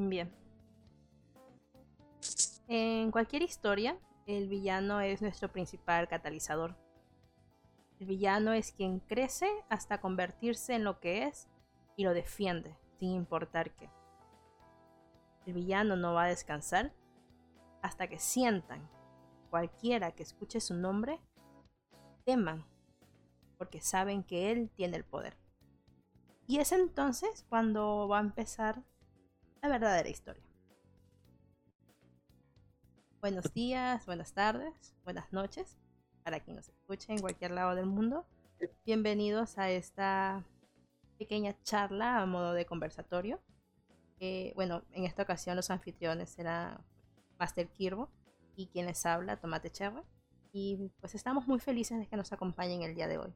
Bien. En cualquier historia, el villano es nuestro principal catalizador. El villano es quien crece hasta convertirse en lo que es y lo defiende, sin importar qué. El villano no va a descansar hasta que sientan, cualquiera que escuche su nombre, teman, porque saben que él tiene el poder. Y es entonces cuando va a empezar la verdadera historia. Buenos días, buenas tardes, buenas noches para quien nos escuche en cualquier lado del mundo. Bienvenidos a esta pequeña charla a modo de conversatorio. Eh, bueno, en esta ocasión los anfitriones serán Master Kirbo y quien les habla, Tomate Cherry. Y pues estamos muy felices de que nos acompañen el día de hoy.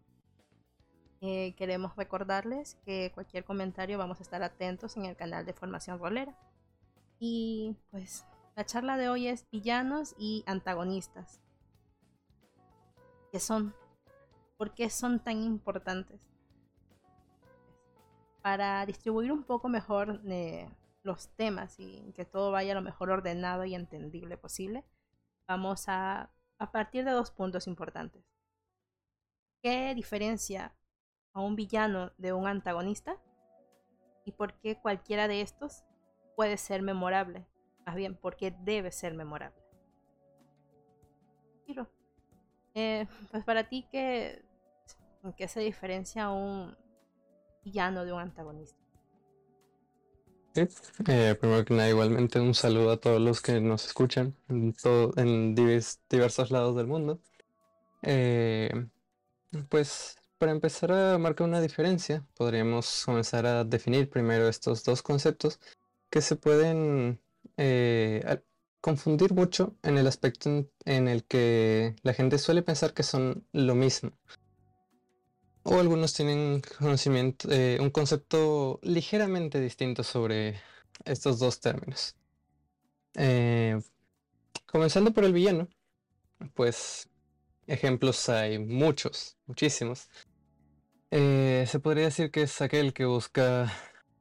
Eh, queremos recordarles que cualquier comentario vamos a estar atentos en el canal de Formación Rolera. Y pues la charla de hoy es villanos y antagonistas. ¿Qué son? ¿Por qué son tan importantes? Para distribuir un poco mejor eh, los temas y que todo vaya lo mejor ordenado y entendible posible, vamos a, a partir de dos puntos importantes. ¿Qué diferencia a un villano de un antagonista? ¿Y por qué cualquiera de estos puede ser memorable? Más bien, por qué debe ser memorable. Eh, pues para ti, ¿qué, ¿en qué se diferencia un villano de un antagonista? Sí, eh, primero que nada, igualmente un saludo a todos los que nos escuchan en, en diversos lados del mundo. Eh, pues para empezar a marcar una diferencia, podríamos comenzar a definir primero estos dos conceptos que se pueden confundir mucho en el aspecto en, el que la gente suele pensar que son lo mismo. O algunos tienen eh, un concepto ligeramente distinto sobre estos dos términos. Eh, comenzando por el villano, pues ejemplos hay muchos, muchísimos. Eh, se podría decir que es aquel que busca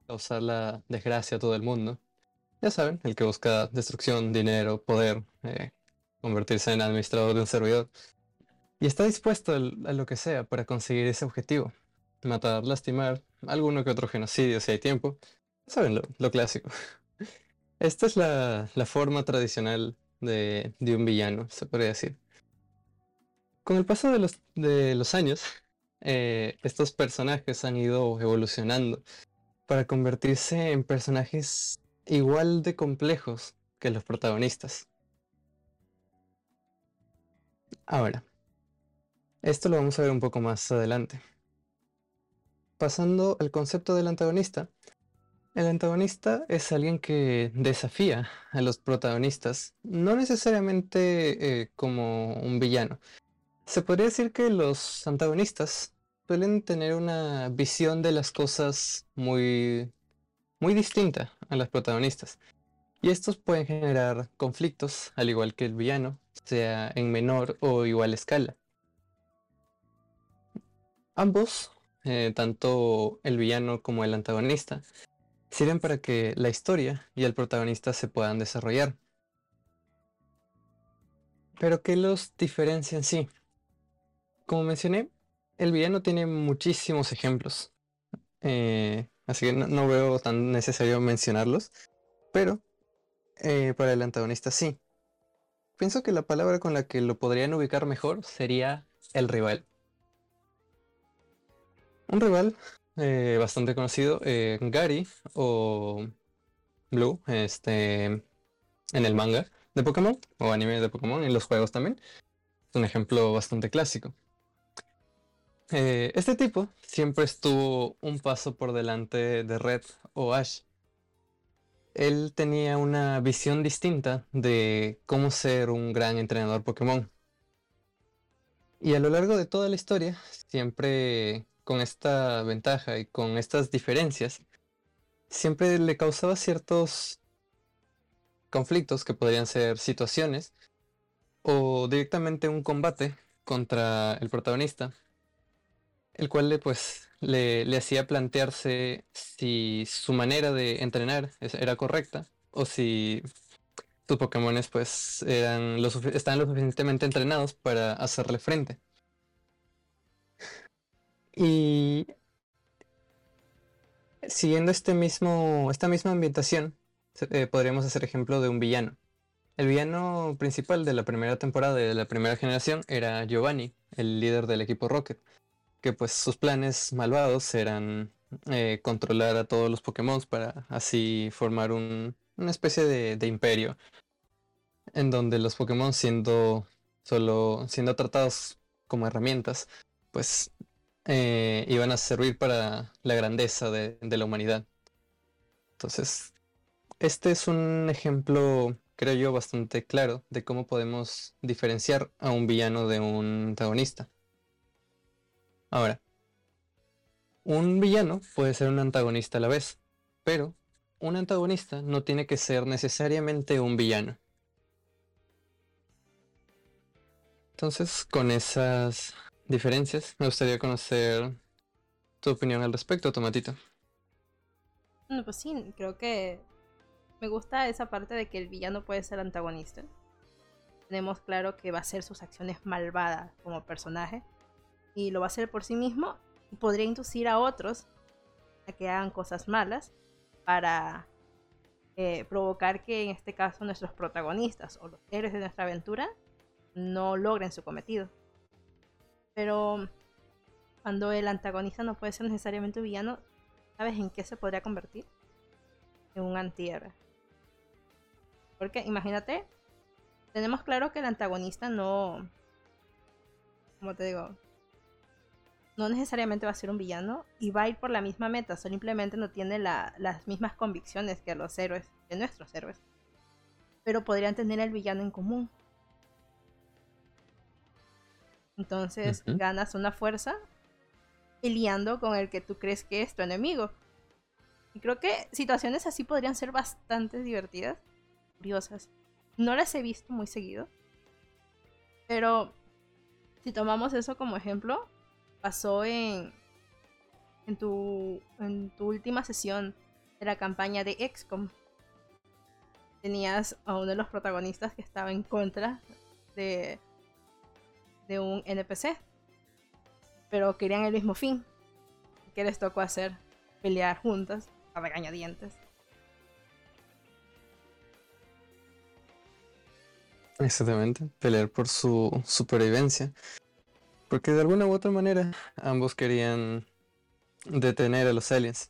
causar la desgracia a todo el mundo ya saben, el que busca destrucción, dinero, poder, eh, convertirse en administrador de un servidor. Y está dispuesto a lo que sea para conseguir ese objetivo. Matar, lastimar, alguno que otro genocidio si hay tiempo. Ya saben, lo, clásico. Esta es la, forma tradicional de, un villano, se podría decir. Con el paso de los, de los años, eh, estos personajes han ido evolucionando para convertirse en personajes igual de complejos que los protagonistas. Ahora, esto lo vamos a ver un poco más adelante. Pasando al concepto del antagonista. El antagonista es alguien que desafía a los protagonistas, no necesariamente eh, como un villano. Se podría decir que los antagonistas suelen tener una visión de las cosas muy muy distinta a las protagonistas. Y estos pueden generar conflictos, al igual que el villano, sea en menor o igual escala. Ambos, eh, tanto el villano como el antagonista, sirven para que la historia y el protagonista se puedan desarrollar. Pero ¿qué los diferencia en sí? Como mencioné, el villano tiene muchísimos ejemplos. Eh, así que no, veo tan necesario mencionarlos, pero eh, para el antagonista sí. Pienso que la palabra con la que lo podrían ubicar mejor sería el rival. Un rival eh, bastante conocido, Gary o Blue, este, en el manga de Pokémon o anime de Pokémon, en los juegos también. Es un ejemplo bastante clásico. Eh, este tipo siempre estuvo un paso por delante de Red o Ash. Él tenía una visión distinta de cómo ser un gran entrenador Pokémon. Y a lo largo de toda la historia, siempre con esta ventaja y con estas diferencias, siempre le causaba ciertos conflictos que podrían ser situaciones o directamente un combate contra el protagonista el cual le, pues, le, hacía plantearse si su manera de entrenar era correcta o si sus Pokémon pues lo estaban lo suficientemente entrenados para hacerle frente. Y siguiendo este mismo, esta misma ambientación, eh, podríamos hacer ejemplo de un villano. El villano principal de la primera temporada de la primera generación era Giovanni, el líder del equipo Rocket, que pues sus planes malvados eran eh, controlar a todos los Pokémon para así formar una especie de, imperio, en donde los Pokémon siendo solo siendo tratados como herramientas, pues eh, iban a servir para la grandeza de, la humanidad. Entonces, este es un ejemplo, creo yo, bastante claro de cómo podemos diferenciar a un villano de un antagonista. Ahora, un villano puede ser un antagonista a la vez, pero un antagonista no tiene que ser necesariamente un villano. Entonces, con esas diferencias. Me gustaría conocer tu opinión al respecto, Tomatito. No, pues sí, creo que me gusta esa parte de que el villano puede ser antagonista. Tenemos claro que va a hacer sus acciones malvadas como personaje y lo va a hacer por sí mismo y podría inducir a otros a que hagan cosas malas para eh, provocar que en este caso nuestros protagonistas o los héroes de nuestra aventura no logren su cometido. Pero cuando el antagonista no puede ser necesariamente un villano, ¿sabes en qué se podría convertir? En un antihéroe. Porque imagínate, tenemos claro que el antagonista no, como te digo, no necesariamente va a ser un villano y va a ir por la misma meta, simplemente no tiene las mismas convicciones que los héroes, de nuestros héroes. Pero podrían tener el villano en común. Entonces ganas una fuerza peleando con el que tú crees que es tu enemigo. Y creo que situaciones así podrían ser bastante divertidas, curiosas. No las he visto muy seguido. Pero si tomamos eso como ejemplo, pasó en, en, tu, en tu última sesión de la campaña de XCOM. Tenías a uno de los protagonistas que estaba en contra de de un NPC. Pero querían el mismo fin. ¿Qué les tocó hacer? Pelear juntas a regañadientes. Exactamente, pelear por su supervivencia. Porque de alguna u otra manera ambos querían detener a los aliens.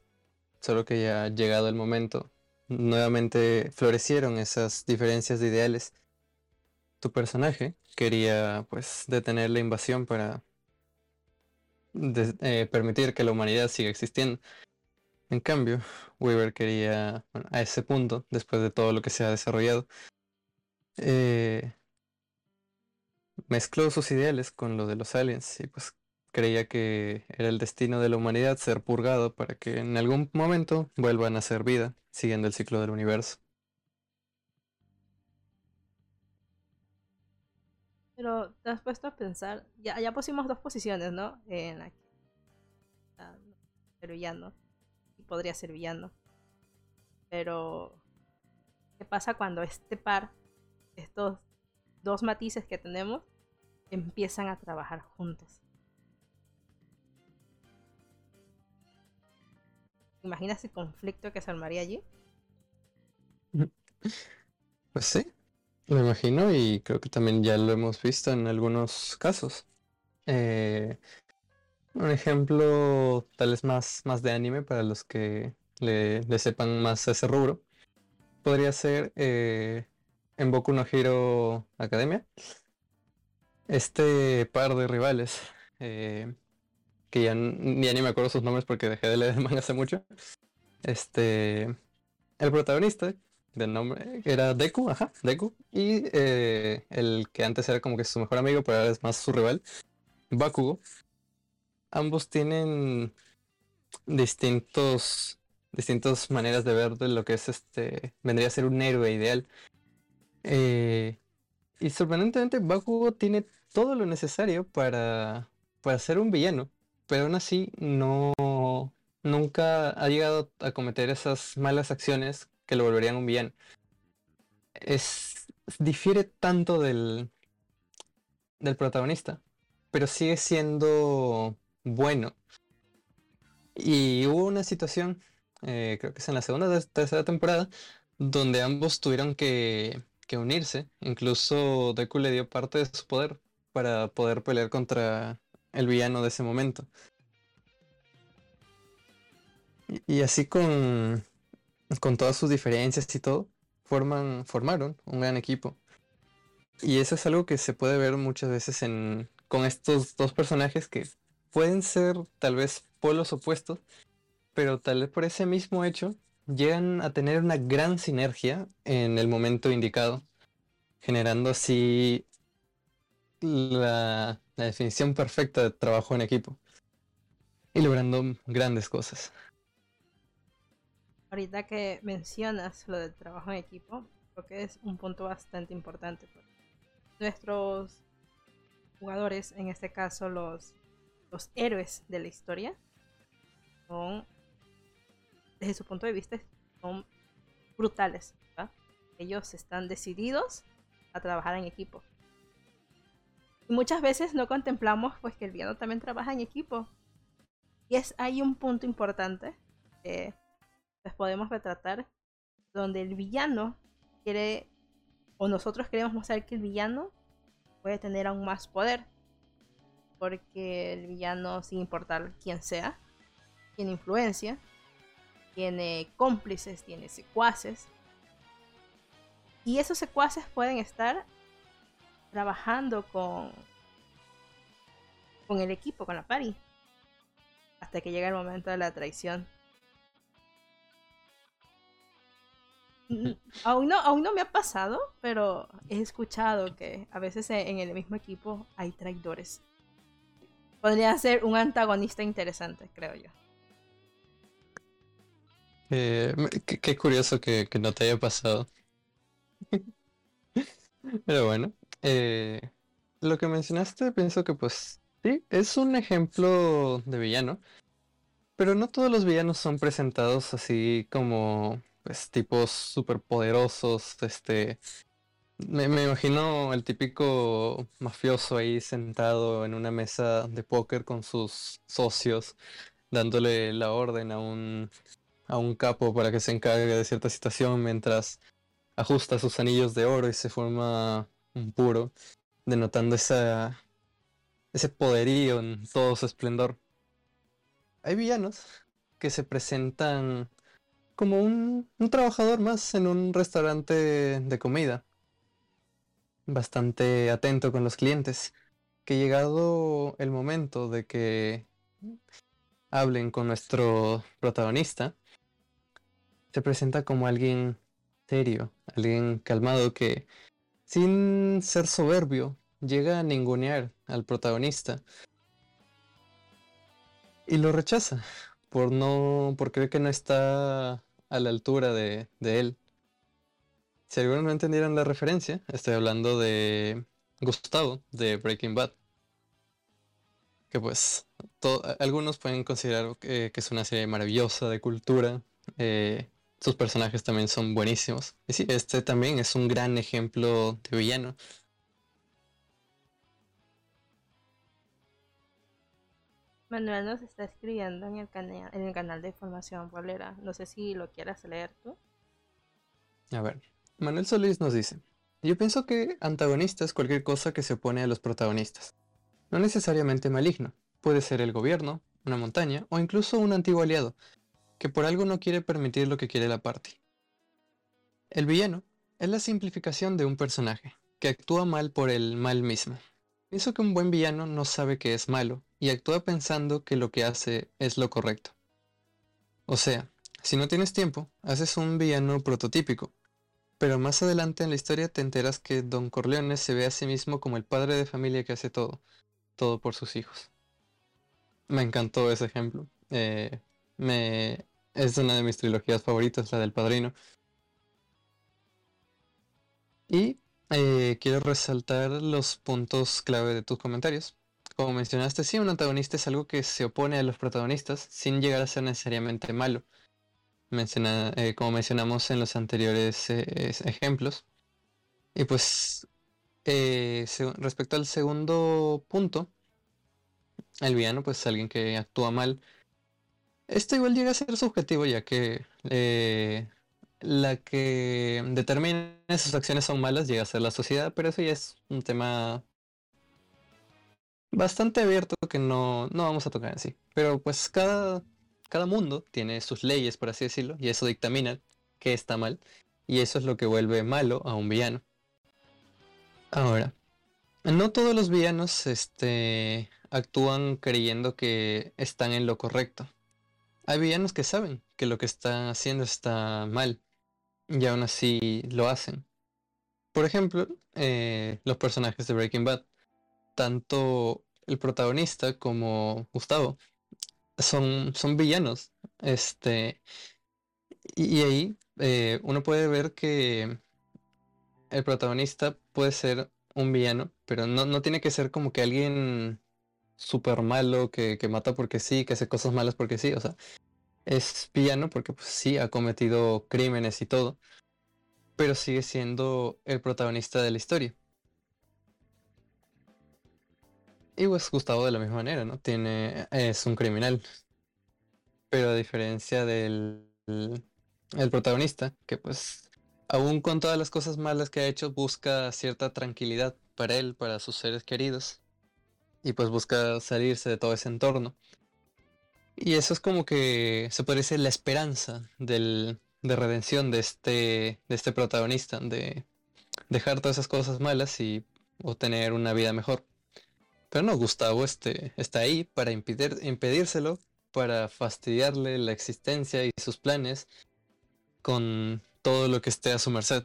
Solo que ya llegado el momento, nuevamente florecieron esas diferencias de ideales tu personaje quería pues detener la invasión para eh, permitir que la humanidad siga existiendo. En cambio, Weaver quería, a ese punto, después de todo lo que se ha desarrollado, eh, mezcló sus ideales con lo de los aliens y pues creía que era el destino de la humanidad ser purgado para que en algún momento vuelvan a ser vida, siguiendo el ciclo del universo. Pero te has puesto a pensar, ya, ya pusimos dos posiciones, ¿no? En. Ah, ser villano. Y podría ser villano. Pero, ¿qué pasa cuando este par, estos dos matices que tenemos, empiezan a trabajar juntos? ¿Imaginas el conflicto que se armaría allí? Pues sí, lo imagino y creo que también ya lo hemos visto en algunos casos. Eh, un ejemplo tal vez más, más de anime para los que le, sepan más ese rubro. Podría ser eh, en Boku no Hero Academia. Este par de rivales, eh, que ya ni, me acuerdo sus nombres porque dejé de leer el manga hace mucho. Este, el protagonista, del nombre, era Deku, ajá, Deku, y eh, el que antes era como que su mejor amigo, pero ahora es más su rival, Bakugo. Ambos tienen distintos distintas maneras de ver de lo que es este vendría a ser un héroe ideal. Eh, y sorprendentemente Bakugo tiene todo lo necesario para, para ser un villano. pero aún así no nunca ha llegado a cometer esas malas acciones que lo volverían un villano. Es difiere tanto del del protagonista, pero sigue siendo bueno. Y hubo una situación, eh, creo que es en la segunda o tercera temporada, donde ambos tuvieron que, que unirse. Incluso Deku le dio parte de su poder para poder pelear contra el villano de ese momento. Y, así con, con todas sus diferencias y todo, forman, formaron un gran equipo. Y eso es algo que se puede ver muchas veces en, con estos dos personajes que pueden ser tal vez polos opuestos, pero tal vez por ese mismo hecho llegan a tener una gran sinergia en el momento indicado, generando así la, definición perfecta de trabajo en equipo y logrando grandes cosas. Ahorita que mencionas lo del trabajo en equipo, creo que es un punto bastante importante. Nuestros jugadores, en este caso los, los héroes de la historia, son, desde su punto de vista, son brutales. Ellos están decididos a trabajar en equipo. Y muchas veces no contemplamos pues que el villano también trabaja en equipo. Y es hay un punto importante que pues, podemos retratar donde el villano quiere o nosotros queremos mostrar que el villano puede tener aún más poder. Porque el villano, sin importar quién sea, tiene influencia, tiene cómplices, tiene secuaces. Y esos secuaces pueden estar trabajando con, con el equipo, con la pari, hasta que llega el momento de la traición. aún no, aún no me ha pasado, pero he escuchado que a veces en el mismo equipo hay traidores. Podría ser un antagonista interesante, creo yo. Eh, qué, curioso que, no te haya pasado. Pero bueno, eh, lo que mencionaste, pienso que pues sí, es un ejemplo de villano. Pero no todos los villanos son presentados así como pues, tipos súper poderosos, este... Me, imagino el típico mafioso ahí sentado en una mesa de póker con sus socios, dándole la orden a un, a un capo para que se encargue de cierta situación mientras ajusta sus anillos de oro y se forma un puro, denotando esa, ese poderío en todo su esplendor. Hay villanos que se presentan como un, trabajador más en un restaurante de comida. Bastante atento con los clientes. Que llegado el momento de que hablen con nuestro protagonista, se presenta como alguien serio, alguien calmado que, sin ser soberbio, llega a ningunear al protagonista y lo rechaza por no, por creer que no está a la altura de, él. Si algunos no entendieron la referencia, estoy hablando de Gustavo de Breaking Bad. Que pues algunos pueden considerar que es una serie maravillosa de cultura. Eh, sus personajes también son buenísimos. Y sí, este también es un gran ejemplo de villano. Manuel nos está escribiendo en el, canal, en el canal de Formación Bolera. No sé si lo quieras leer tú. A ver, Manuel Solís nos dice, yo pienso que antagonista es cualquier cosa que se opone a los protagonistas. No necesariamente maligno, puede ser el gobierno, una montaña o incluso un antiguo aliado, que por algo no quiere permitir lo que quiere la parte. El villano es la simplificación de un personaje, que actúa mal por el mal mismo. Pienso que un buen villano no sabe que es malo y actúa pensando que lo que hace es lo correcto. O sea, si no tienes tiempo, haces un villano prototípico, pero más adelante en la historia te enteras que Don Corleone se ve a sí mismo como el padre de familia que hace todo, todo por sus hijos. Me encantó ese ejemplo. Eh, me, es una de mis trilogías favoritas, la del padrino. Y eh, quiero resaltar los puntos clave de tus comentarios. como mencionaste, sí, un antagonista es algo que se opone a los protagonistas sin llegar a ser necesariamente malo. Eh, como mencionamos en los anteriores eh, ejemplos. Y pues, respecto al segundo punto, el villano, pues alguien que actúa mal. Esto igual llega a ser subjetivo, ya que la que determina sus acciones son malas llega a ser la sociedad, pero eso ya es un tema bastante abierto que no, no vamos a tocar en sí. Pero pues cada, cada mundo tiene sus leyes, por así decirlo, y eso dictamina que está mal. Y eso es lo que vuelve malo a un villano. Ahora, no todos los villanos este, actúan creyendo que están en lo correcto. Hay villanos que saben que lo que están haciendo está mal y aún así lo hacen. Por ejemplo, eh, los personajes de Breaking Bad tanto el protagonista como Gustavo son, son villanos. Este, y, ahí eh, uno puede ver que el protagonista puede ser un villano, pero no, no tiene que ser como que alguien súper malo que, que, mata porque sí, que hace cosas malas porque sí. O sea, es villano porque pues, sí ha cometido crímenes y todo, pero sigue siendo el protagonista de la historia. Y pues Gustavo de la misma manera, ¿no? Tiene, es un criminal. Pero a diferencia del el protagonista, que pues aún con todas las cosas malas que ha hecho, busca cierta tranquilidad para él, para sus seres queridos. Y pues busca salirse de todo ese entorno. Y eso es como que se parece la esperanza del, de redención de este, de este protagonista, de dejar todas esas cosas malas y obtener una vida mejor. Pero no, Gustavo este, está ahí para impedir, impedírselo, para fastidiarle la existencia y sus planes con todo lo que esté a su merced.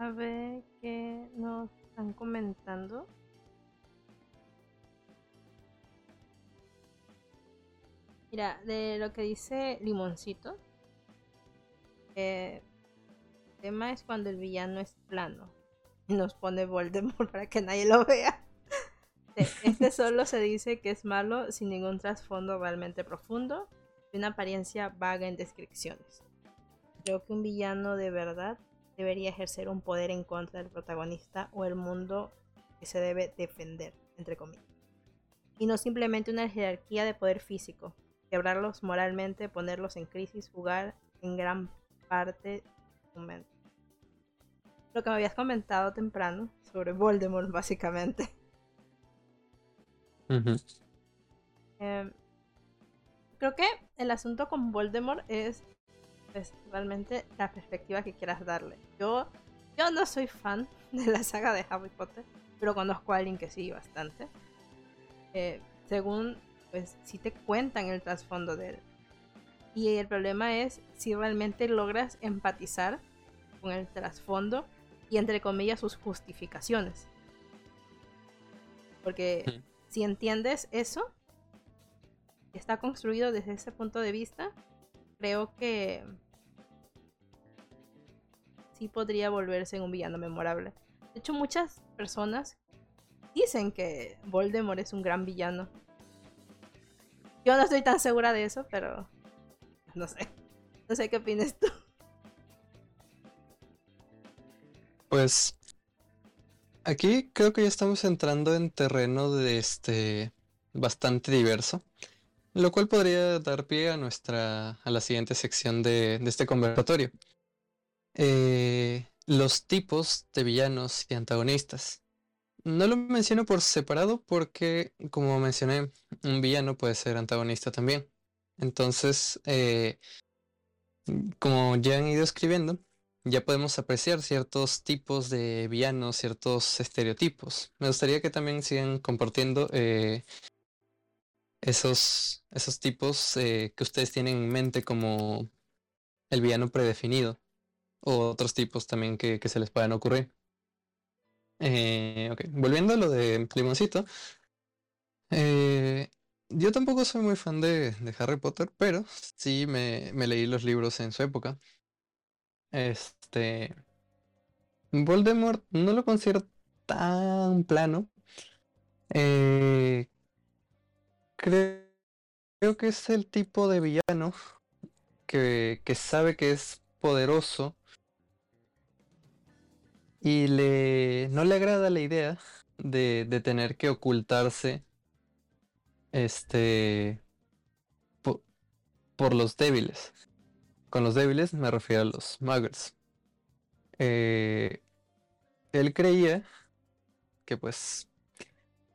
A ver qué nos están comentando. Mira, de lo que dice Limoncito, eh, tema es cuando el villano es plano y nos pone Voldemort para que nadie lo vea. Este solo se dice que es malo sin ningún trasfondo realmente profundo y una apariencia vaga en descripciones. Creo que un villano de verdad debería ejercer un poder en contra del protagonista o el mundo que se debe defender, entre comillas. Y no simplemente una jerarquía de poder físico, quebrarlos moralmente, ponerlos en crisis, jugar en gran parte lo que me habías comentado temprano sobre Voldemort, básicamente. Em, creo que el asunto con Voldemort es, realmente la perspectiva que quieras darle. Yo, yo no soy fan de la saga de Harry Potter, pero conozco a alguien que sí bastante. Eh, según, pues, si te cuentan el trasfondo de él. Y el problema es si realmente logras empatizar con el trasfondo y entre comillas sus justificaciones. Porque si entiendes eso, está construido desde ese punto de vista, creo que sí podría volverse un villano memorable. De hecho, muchas personas dicen que Voldemort es un gran villano. Yo no estoy tan segura de eso, pero no sé. No sé qué opinas tú. Pues aquí creo que ya estamos entrando en terreno de este bastante diverso, lo cual podría dar pie a nuestra a la siguiente sección de, este conversatorio. Eh, los tipos de villanos y antagonistas. No lo menciono por separado porque, como mencioné, un villano puede ser antagonista también. Entonces, eh, como ya han ido escribiendo, ya podemos apreciar ciertos tipos de villanos, ciertos estereotipos. Me gustaría que también sigan compartiendo eh, esos, esos tipos eh, que ustedes tienen en mente como el villano predefinido o otros tipos también que, se les puedan ocurrir. Eh, Volviendo a lo de Limoncito, yo tampoco soy muy fan de, Harry Potter, pero sí me leí los libros en su época. Este. Voldemort no lo considero tan plano. Eh, creo, que es el tipo de villano que, que sabe que es poderoso y le no le agrada la idea de, de tener que ocultarse este po- por, los débiles. Con los débiles me refiero a los muggles. Eh, él creía que pues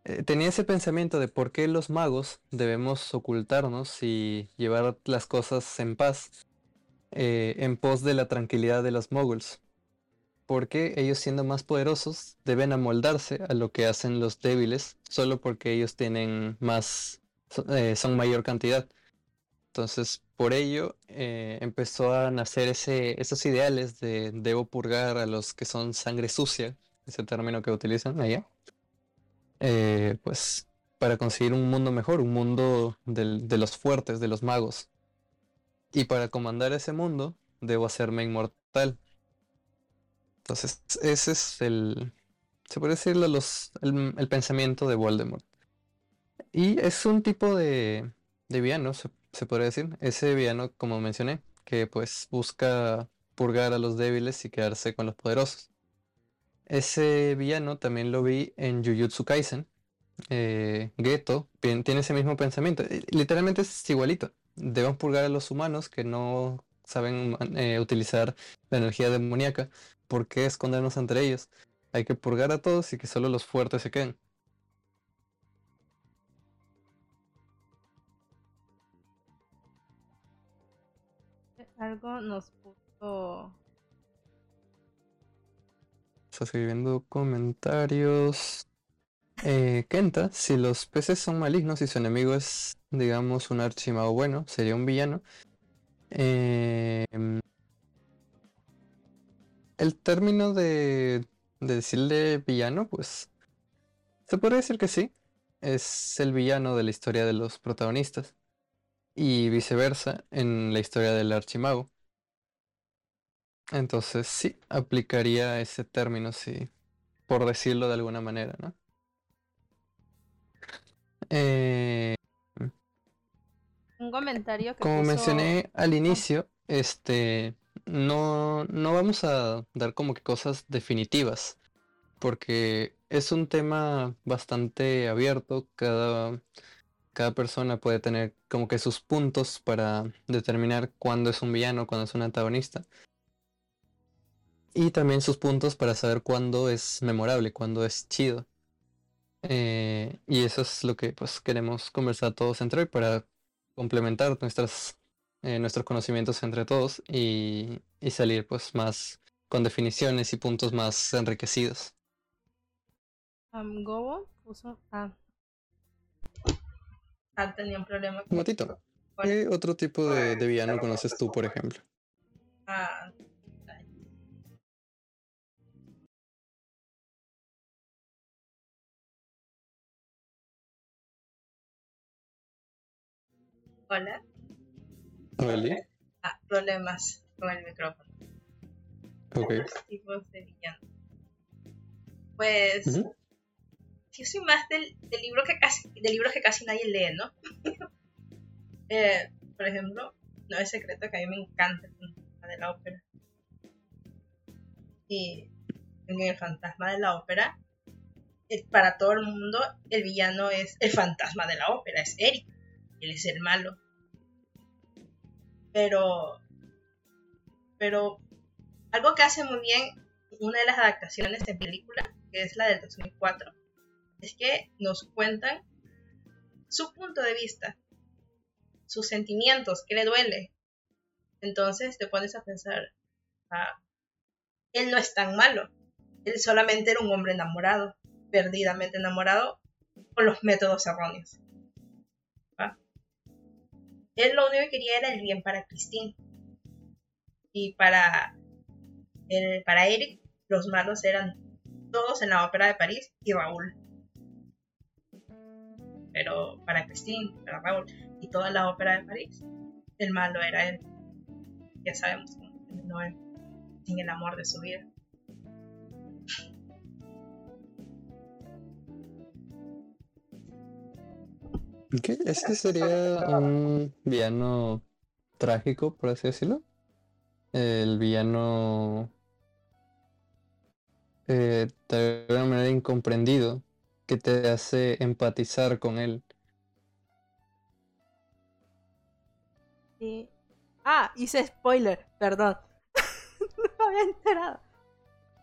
eh, tenía ese pensamiento de por qué los magos debemos ocultarnos y llevar las cosas en paz eh, en pos de la tranquilidad de los moguls. Porque ellos siendo más poderosos deben amoldarse a lo que hacen los débiles solo porque ellos tienen más, eh, son mayor cantidad. Entonces, por ello empezó a nacer ese, esos ideales de debo purgar a los que son sangre sucia, ese término que utilizan allá eh, pues para conseguir un mundo mejor, un mundo de los fuertes, de los magos. Y para comandar ese mundo, debo hacerme inmortal. Entonces, ese es el, se puede decirlo, los, el, el pensamiento de Voldemort. Y es un tipo de, de villano, se, se podría decir. Ese villano, como mencioné, que pues busca purgar a los débiles y quedarse con los poderosos. Ese villano también lo vi en Jujutsu Kaisen. Eh, Geto tiene ese mismo pensamiento. Eh, Literalmente es igualito. Debemos purgar a los humanos que no saben eh, utilizar la energía demoníaca. ¿Por qué escondernos entre ellos? Hay que purgar a todos y que solo los fuertes se queden. Algo nos puso. Estoy viendo comentarios. Eh, Kenta, si los peces son malignos y su enemigo es, digamos, un archimago bueno, sería un villano. Eh, el término de, de decirle villano, pues se podría decir que sí. Es el villano de la historia de los protagonistas. Y viceversa en la historia del archimago. Entonces sí, aplicaría ese término, sí, por decirlo de alguna manera, ¿no? Eh, Un comentario que como puso- mencioné al inicio, este, no, no vamos a dar como que cosas definitivas, porque es un tema bastante abierto, cada, cada persona puede tener como que sus puntos para determinar cuándo es un villano, cuándo es un antagonista. Y también sus puntos para saber cuándo es memorable, cuándo es chido. Eh, y eso es lo que pues queremos conversar todos entre hoy para complementar nuestras, eh, nuestros conocimientos entre todos y, y salir pues más con definiciones y puntos más enriquecidos. um, Gobo puso. Ah. Ah, tenía un problema. Matito, ¿qué otro tipo de, de villano conoces tú, por ejemplo? Ah, Hola. Ah, problemas con el micrófono. ok. Tipos de villano. Pues. Ujú. Yo soy más del, del libro que casi, del libro que casi nadie lee, ¿no? Eh, por ejemplo, no es secreto que a mí me encanta el fantasma de la ópera. Y en el fantasma de la ópera, eh, para todo el mundo, el villano es el fantasma de la ópera, es Eric. Él es el malo. Pero. Pero. Algo que hace muy bien una de las adaptaciones de película, que es la del 2004, es que nos cuentan su punto de vista, sus sentimientos, qué le duele. Entonces te pones a pensar, ah, él no es tan malo, él solamente era un hombre enamorado, perdidamente enamorado, con los métodos erróneos. Él lo único que quería era el bien para Christine. Y para, el, para Eric, los malos eran todos en la ópera de París y Raúl. Pero para Christine, para Raúl y toda la ópera de París, el malo era él. Ya sabemos cómo terminó él. en el amor de su vida. ¿Qué? ¿Este sería un villano trágico, por así decirlo? El villano eh, de alguna manera incomprendido que te hace empatizar con él. Sí. Ah, hice spoiler, perdón. no me había enterado.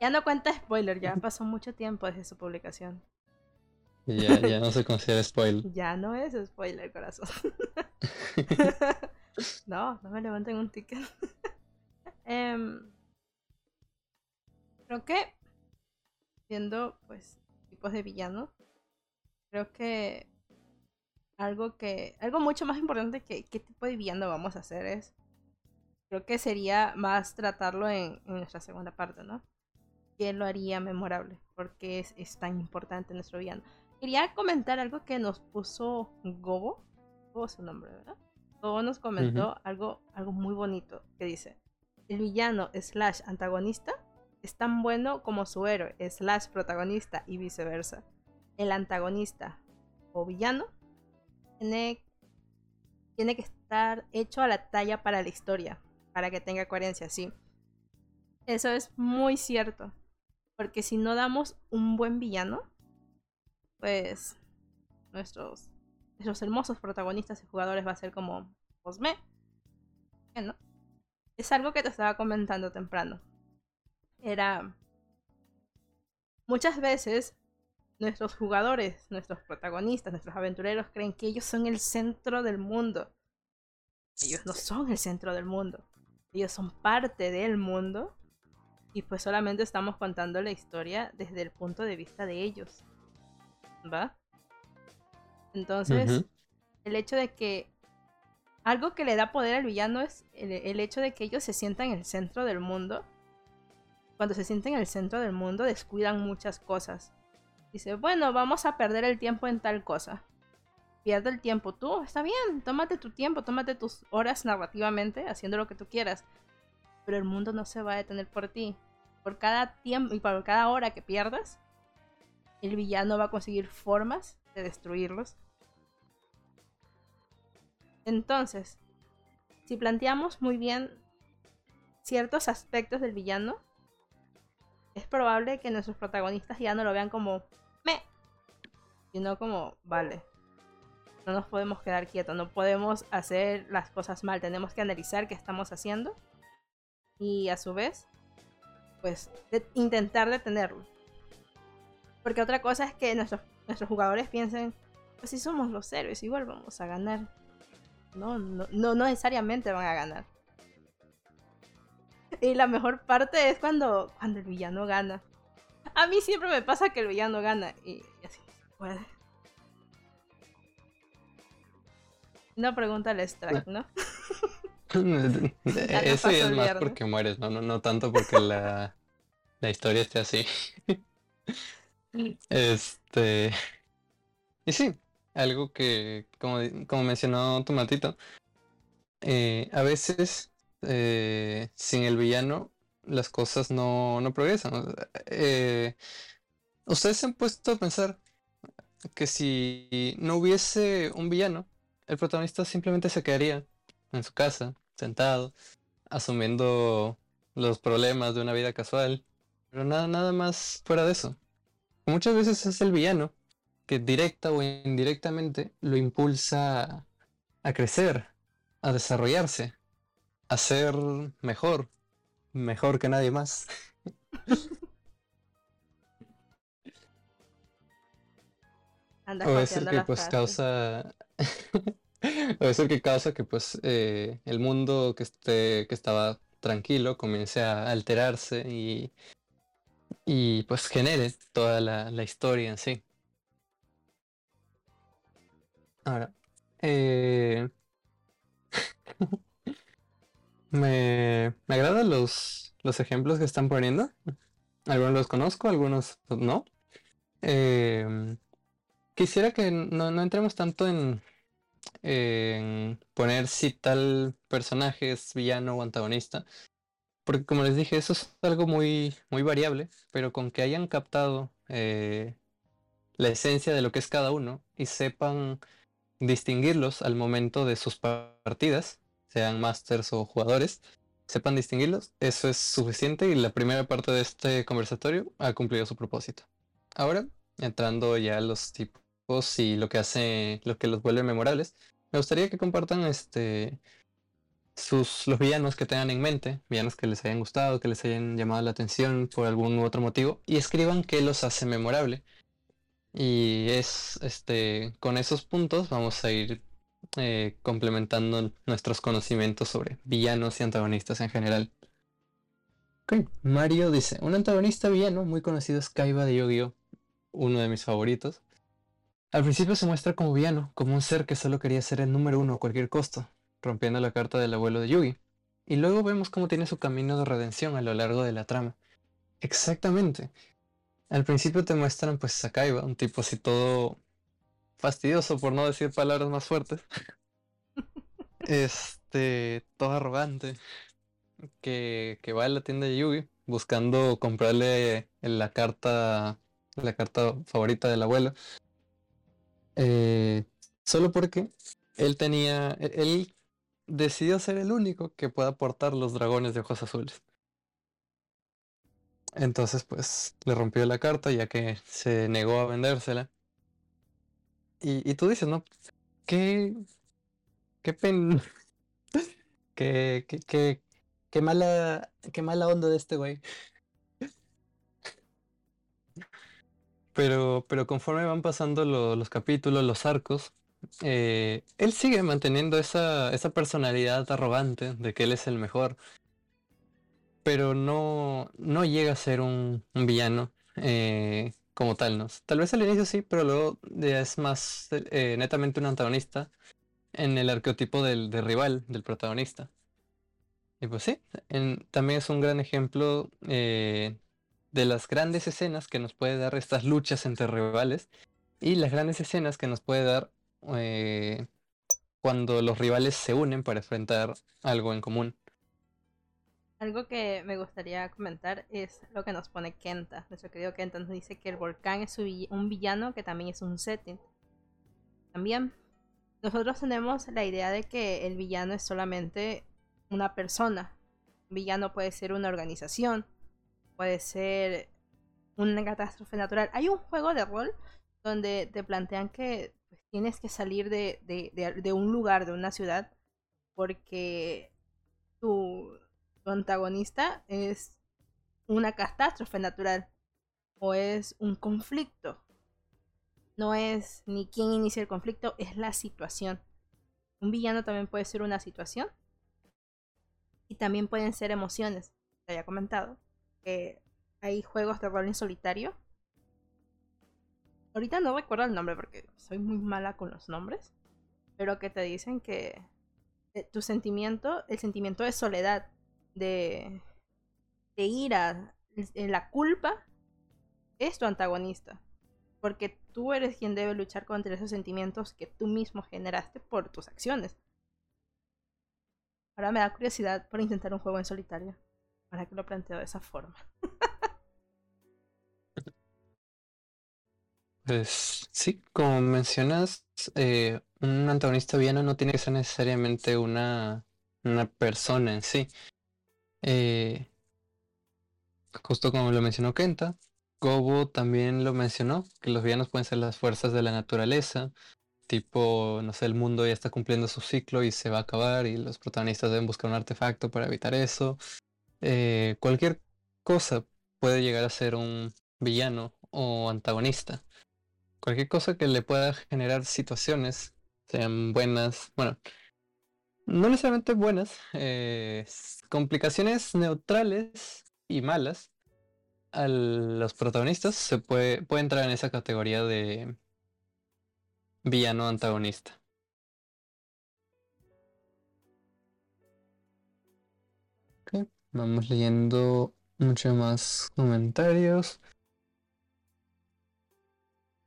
Ya no cuenta spoiler, ya pasó mucho tiempo desde su publicación. Ya, ya no se considera spoiler. ya no es spoiler, corazón. no, no me levanten un ticket. Em, creo que viendo pues tipos de villanos, creo que algo que algo mucho más importante que qué tipo de villano vamos a hacer es creo que sería más tratarlo en, nuestra segunda parte, ¿no? ¿Quién lo haría memorable? Porque es, es tan importante nuestro villano. Quería comentar algo que nos puso Gobo. Gobo es su nombre, ¿verdad? Gobo nos comentó algo, algo muy bonito que dice, el villano slash antagonista es tan bueno como su héroe slash protagonista y viceversa. El antagonista o villano tiene, tiene que estar hecho a la talla para la historia para que tenga coherencia, sí. Eso es muy cierto. Porque si no damos un buen villano, pues nuestros, nuestros hermosos protagonistas y jugadores va a ser como, me. Bueno, es algo que te estaba comentando temprano. Era... Muchas veces nuestros jugadores, nuestros protagonistas, nuestros aventureros creen que ellos son el centro del mundo. Ellos no son el centro del mundo ellos son parte del mundo y pues solamente estamos contando la historia desde el punto de vista de ellos. ¿Va? Entonces, el hecho de que algo que le da poder al villano es el, hecho de que ellos se sientan en el centro del mundo. Cuando se sienten en el centro del mundo, descuidan muchas cosas. Dice, bueno, vamos a perder el tiempo en tal cosa pierde el tiempo tú, está bien, tómate tu tiempo, tómate tus horas narrativamente haciendo lo que tú quieras. Pero el mundo no se va a detener por ti. Por cada tiempo y por cada hora que pierdas, el villano va a conseguir formas de destruirlos. Entonces, si planteamos muy bien ciertos aspectos del villano, es probable que nuestros protagonistas ya no lo vean como me, sino como vale, no nos podemos quedar quietos, no podemos hacer las cosas mal, tenemos que analizar qué estamos haciendo y a su vez, pues intentar detenerlo. Porque otra cosa es que nuestros, nuestros jugadores piensen, pues si somos los héroes, igual vamos a ganar. No, no, no, necesariamente van a ganar. Y la mejor parte es cuando, cuando el villano gana. A mí siempre me pasa que el villano gana y, y así puede. No pregunta al strike, ¿no? Eso ya es más porque mueres, ¿no? No, no tanto porque la, la historia esté así. este. Y sí, algo que, como, como mencionó Tomatito, eh, a veces eh, sin el villano las cosas no, no progresan. Eh, Ustedes se han puesto a pensar que si no hubiese un villano, el protagonista simplemente se quedaría en su casa, sentado, asumiendo los problemas de una vida casual, pero nada, nada más fuera de eso. Muchas veces es el villano que directa o indirectamente lo impulsa a crecer, a desarrollarse, a ser mejor, mejor que nadie más. o es el que pues causa es el que causa que pues eh, el mundo que esté que estaba tranquilo comience a alterarse y y pues genere toda la, historia en sí. Ahora, eh... me, me agradan los, los ejemplos que están poniendo. Algunos los conozco, algunos no. Eh, quisiera que no, entremos tanto en, poner si tal personaje es villano o antagonista, Porque como les dije, eso es algo muy, muy variable, pero con que hayan captado eh, la esencia de lo que es cada uno y sepan distinguirlos al momento de sus partidas, sean masters o jugadores, sepan distinguirlos, eso es suficiente y la primera parte de este conversatorio ha cumplido su propósito. Ahora, entrando ya a los tipos y lo que hace, lo que los vuelve memorables, me gustaría que compartan este sus los villanos que tengan en mente, villanos que les hayan gustado, que les hayan llamado la atención por algún u otro motivo, y escriban qué los hace memorable. Y es este con esos puntos vamos a ir eh, complementando nuestros conocimientos sobre villanos y antagonistas en general. Mario dice, un antagonista villano muy conocido es Kaiba de Yu-Gi-Oh! Uno de mis favoritos. Al principio se muestra como villano, como un ser que solo quería ser el número uno a cualquier costo, rompiendo la carta del abuelo de Yugi. Y luego vemos cómo tiene su camino de redención a lo largo de la trama. Exactamente. Al principio te muestran pues a Kaiba, un tipo así todo fastidioso por no decir palabras más fuertes. este, todo arrogante. Que, que va a la tienda de Yugi buscando comprarle la carta, la carta favorita del abuelo. Eh, solo porque él tenía, él decidió ser el único que pueda portar los dragones de ojos azules. Entonces, pues, le rompió la carta ya que se negó a vendérsela. Y, y tú dices, ¿no? ¿Qué, qué pen... qué, qué, qué, qué mala, qué mala onda de este güey. Pero, pero conforme van pasando los capítulos, los arcos, eh, él sigue manteniendo esa, esa personalidad arrogante de que él es el mejor, pero no, no llega a ser un, villano eh, como tal, ¿no? Tal vez al inicio sí, pero luego es más eh, netamente un antagonista en el arqueotipo del, rival, del protagonista. Y pues sí, también es un gran ejemplo de las grandes escenas que nos puede dar estas luchas entre rivales y las grandes escenas que nos puede dar eh, cuando los rivales se unen para enfrentar algo en común. Algo que me gustaría comentar es lo que nos pone Kenta. Nuestro querido Kenta nos dice que el volcán es un villano que también es un setting. También nosotros tenemos la idea de que el villano es solamente una persona. Un villano puede ser una organización, puede ser una catástrofe natural. Hay un juego de rol donde te plantean que tienes que salir de, de, un lugar, de una ciudad, porque tu, tu antagonista es una catástrofe natural o es un conflicto. No es ni quién inicia el conflicto, es la situación. Un villano también puede ser una situación y también pueden ser emociones. Te había comentado que hay juegos de rol en solitario ahorita no recuerdo el nombre porque soy muy mala con los nombres, pero que te dicen que eh, tu sentimiento, el sentimiento de soledad, de, de ira, la culpa, es tu antagonista. Porque tú eres quien debe luchar contra esos sentimientos que tú mismo generaste por tus acciones. Ahora me da curiosidad por intentar un juego en solitario. Para que lo planteo de esa forma. Pues sí, como mencionas, eh, un antagonista villano no tiene que ser necesariamente una, una persona en sí. Eh, justo como lo mencionó Kenta, Gobo también lo mencionó, que los villanos pueden ser las fuerzas de la naturaleza, tipo, no sé, el mundo ya está cumpliendo su ciclo y se va a acabar y los protagonistas deben buscar un artefacto para evitar eso. Eh, cualquier cosa puede llegar a ser un villano o antagonista cualquier cosa que le pueda generar situaciones, sean buenas, bueno, no necesariamente buenas, eh, complicaciones neutrales y malas a los protagonistas, se puede, puede entrar en esa categoría de villano antagonista. Vamos leyendo muchos más comentarios.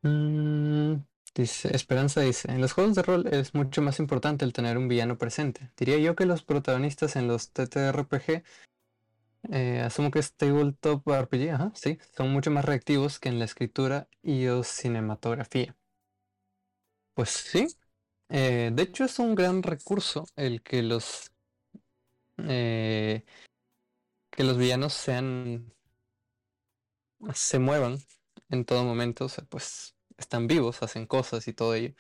Mm, dice, Esperanza dice, en los juegos de rol es mucho más importante el tener un villano presente. Diría yo que los protagonistas en los TTRPG Eh, asumo que es tabletop RPG, ajá, sí. Son mucho más reactivos que en la escritura y o cinematografía. Pues sí. Eh, de hecho es un gran recurso el que los eh, que los villanos sean se muevan en todo momento, o sea, pues están vivos, hacen cosas y todo ello.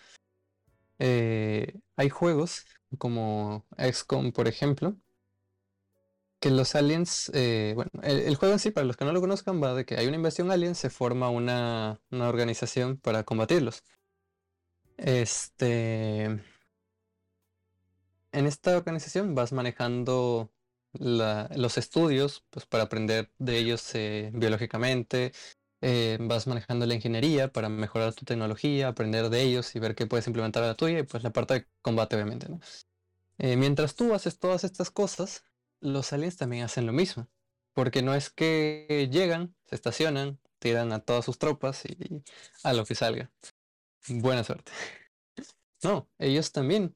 Eh, hay juegos como XCOM, por ejemplo, que los aliens, eh, bueno, el, juego en sí, para los que no lo conozcan, va de que hay una invasión alien, se forma una, una organización para combatirlos. Este. En esta organización vas manejando los estudios pues, para aprender de ellos eh, biológicamente, eh, vas manejando la ingeniería para mejorar tu tecnología, aprender de ellos y ver qué puedes implementar a la tuya y pues la parte de combate obviamente. ¿no? Eh, mientras tú haces todas estas cosas, los aliens también hacen lo mismo, porque no es que llegan, se estacionan, tiran a todas sus tropas y a lo que salga. Buena suerte. No, ellos también,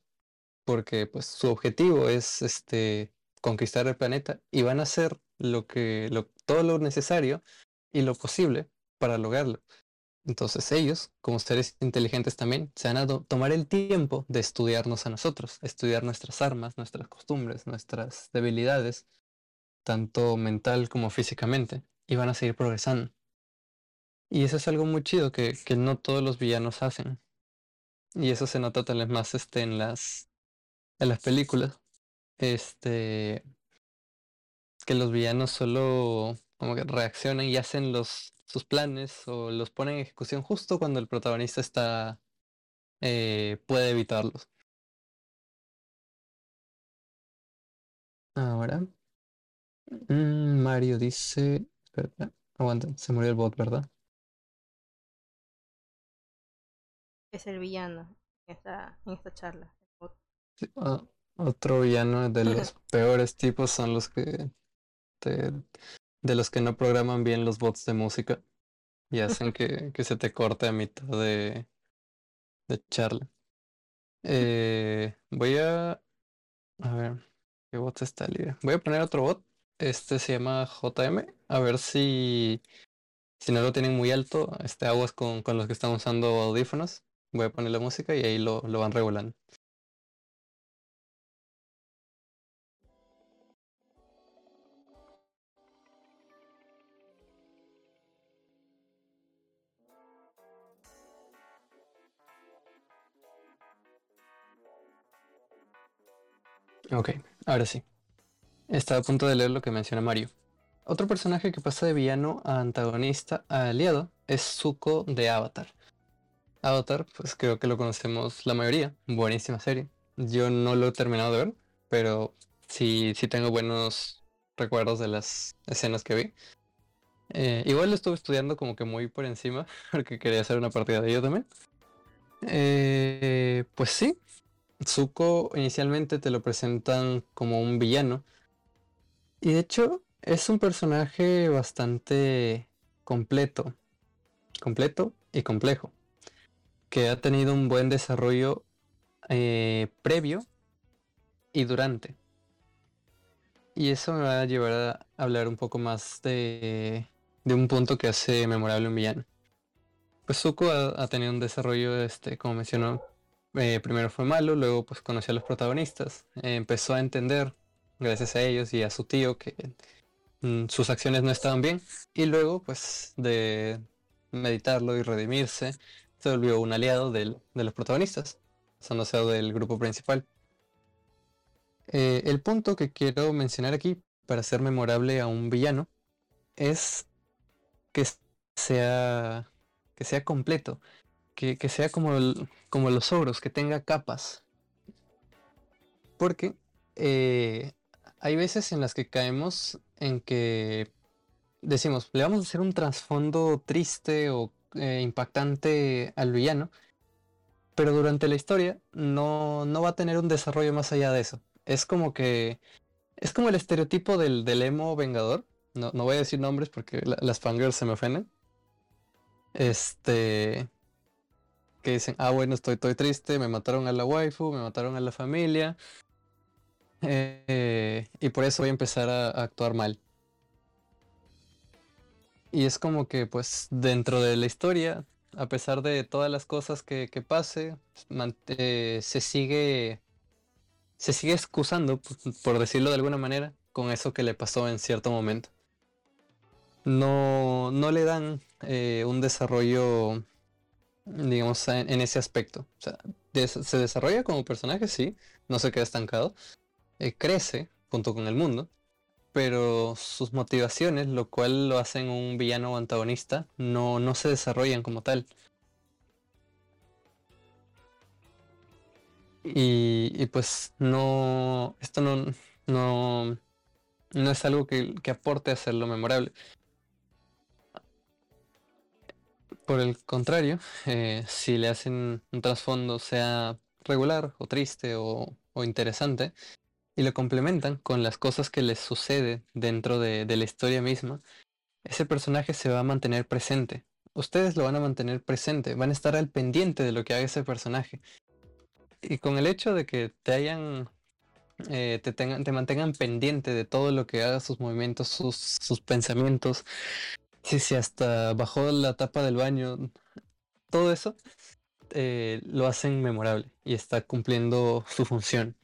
porque pues su objetivo es este conquistar el planeta y van a hacer lo que lo, todo lo necesario y lo posible para lograrlo. Entonces ellos, como seres inteligentes también, se van a tomar el tiempo de estudiarnos a nosotros, estudiar nuestras armas, nuestras costumbres, nuestras debilidades, tanto mental como físicamente, y van a seguir progresando. Y eso es algo muy chido que, que no todos los villanos hacen. Y eso se nota tal vez más este, en, las, en las películas. Este. Que los villanos solo como que reaccionan y hacen los sus planes o los ponen en ejecución justo cuando el protagonista está eh, puede evitarlos. Ahora. Mm, Mario dice. Espera, aguanta, se murió el bot, ¿verdad? Es el villano en esta, en esta charla. Ah, otro villano de los peores tipos son los que de los que no programan bien los bots de música y hacen que, que se te corte a mitad de, de charla. Eh, voy a... A ver, ¿qué bot está libre? Voy a poner otro bot. Este se llama JM. A ver si... Si no lo tienen muy alto, este aguas con, con los que están usando audífonos. Voy a poner la música y ahí lo, lo van regulando. Ok, ahora sí. Estaba a punto de leer lo que menciona Mario. Otro personaje que pasa de villano a antagonista a aliado es Zuko de Avatar. Avatar, pues creo que lo conocemos la mayoría. Buenísima serie. Yo no lo he terminado de ver, pero sí, sí tengo buenos recuerdos de las escenas que vi. Eh, igual lo estuve estudiando como que muy por encima, porque quería hacer una partida de ello también. Eh, pues sí, Zuko inicialmente te lo presentan como un villano. Y de hecho es un personaje bastante completo. Completo y complejo. Que ha tenido un buen desarrollo eh, previo y durante. Y eso me va a llevar a hablar un poco más de, de un punto que hace memorable un villano. Pues Zuko ha, ha tenido un desarrollo, este, como mencionó, eh, primero fue malo, luego pues conoció a los protagonistas, empezó a entender, gracias a ellos y a su tío, que mm, sus acciones no estaban bien, y luego pues de meditarlo y redimirse, se volvió un aliado de los protagonistas, pasándose del grupo principal. Eh, el punto que quiero mencionar aquí para hacer memorable a un villano es que sea que sea completo, que, sea como, como los ogros, que tenga capas. Porque eh, hay veces en las que caemos en que decimos, le vamos a hacer un trasfondo triste o eh, impactante al villano, pero durante la historia no, no, va a tener un desarrollo más allá de eso. Es como que es como el estereotipo del, del emo vengador. No, no, voy a decir nombres porque las fangirls se me ofenden. Este que dicen, ah, bueno, estoy, estoy triste, me mataron a la waifu, me mataron a la familia, eh, y por eso voy a empezar a, actuar mal. Y es como que pues dentro de la historia, a pesar de todas las cosas que, que pase, eh, se sigue se sigue excusando, por decirlo de alguna manera, con eso que le pasó en cierto momento. No, no le dan eh, un desarrollo, digamos, en, ese aspecto. Se desarrolla como personaje, sí, no se queda estancado, eh, crece junto con el mundo, pero sus motivaciones, lo cual lo hacen un villano o antagonista, no, no se desarrollan como tal. Y, pues no, esto no, no, no es algo que aporte a hacerlo memorable. Por el contrario, eh, si le hacen un trasfondo sea regular o triste o, interesante y lo complementan con las cosas que les sucede dentro de, la historia misma, ese personaje se va a mantener presente. Ustedes lo van a mantener presente, van a estar al pendiente de lo que haga ese personaje y con el hecho de que te hayan, eh, te, tengan, te mantengan pendiente de todo lo que haga sus movimientos, sus pensamientos, si, si hasta bajó la tapa del baño, todo eso eh, lo hacen memorable y está cumpliendo su función.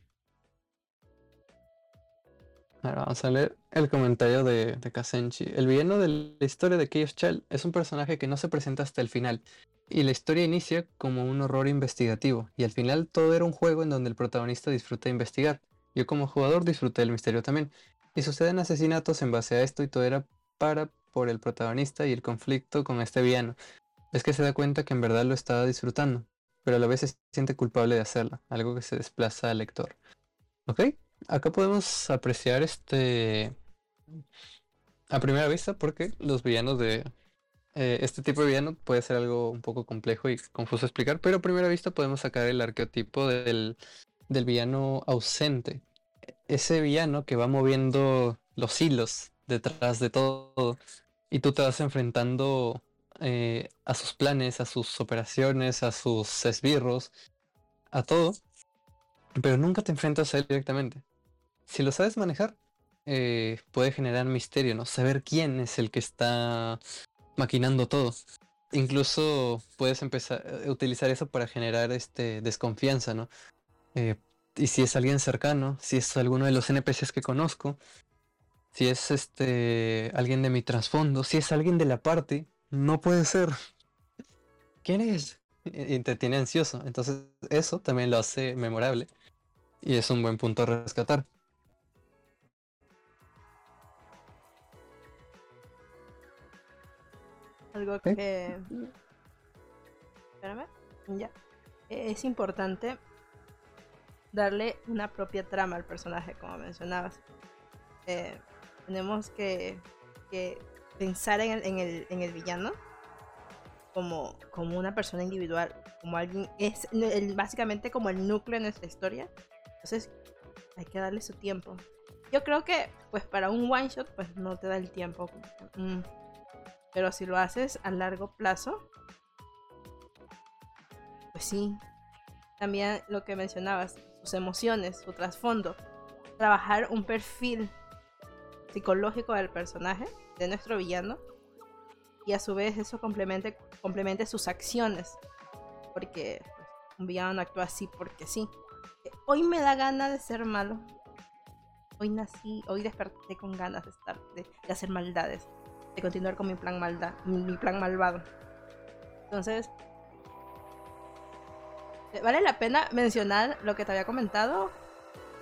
Ahora vamos a leer el comentario de, de Kazenchi. El villano de la historia de Chaos Child es un personaje que no se presenta hasta el final y la historia inicia como un horror investigativo, y al final todo era un juego en donde el protagonista disfruta de investigar. Yo como jugador disfruté del misterio también. Y suceden asesinatos en base a esto y todo era para por el protagonista y el conflicto con este villano. Es que se da cuenta que en verdad lo estaba disfrutando, pero a la vez se siente culpable de hacerlo, algo que se desplaza al lector. ¿Ok? Acá podemos apreciar este... A primera vista porque los villanos de eh, este tipo de villano puede ser algo un poco complejo y confuso explicar, pero a primera vista podemos sacar el arqueotipo del, villano ausente. Ese villano que va moviendo los hilos detrás de todo y tú te vas enfrentando eh, a sus planes, a sus operaciones, a sus esbirros, a todo, pero nunca te enfrentas a él directamente. Si lo sabes manejar, eh, puede generar misterio, ¿no? Saber quién es el que está maquinando todo. Incluso puedes empezar a utilizar eso para generar este desconfianza, ¿no? Eh, y si es alguien cercano, si es alguno de los NPCs que conozco, si es este alguien de mi trasfondo, si es alguien de la party, no puede ser. ¿Quién es? Y te tiene ansioso. Entonces eso también lo hace memorable. Y es un buen punto a rescatar. Algo que... Espérame. Ya. Es importante darle una propia trama al personaje, como mencionabas. Eh, tenemos que, pensar en el, en, el, en el, villano como, una persona individual, como alguien, es básicamente como el núcleo de nuestra historia. Entonces hay que darle su tiempo. Yo creo que pues para un one shot pues no te da el tiempo. Mm, pero si lo haces a largo plazo, pues sí. También lo que mencionabas, sus emociones, su trasfondo. Trabajar un perfil psicológico del personaje, de nuestro villano. Y a su vez eso complemente, complemente sus acciones. Porque pues, un villano no actúa así porque sí. Hoy me da ganas de ser malo. Hoy nací, hoy desperté con ganas de estar, de hacer maldades de continuar con mi plan, malda, mi, plan malvado. Entonces, ¿vale la pena mencionar lo que te había comentado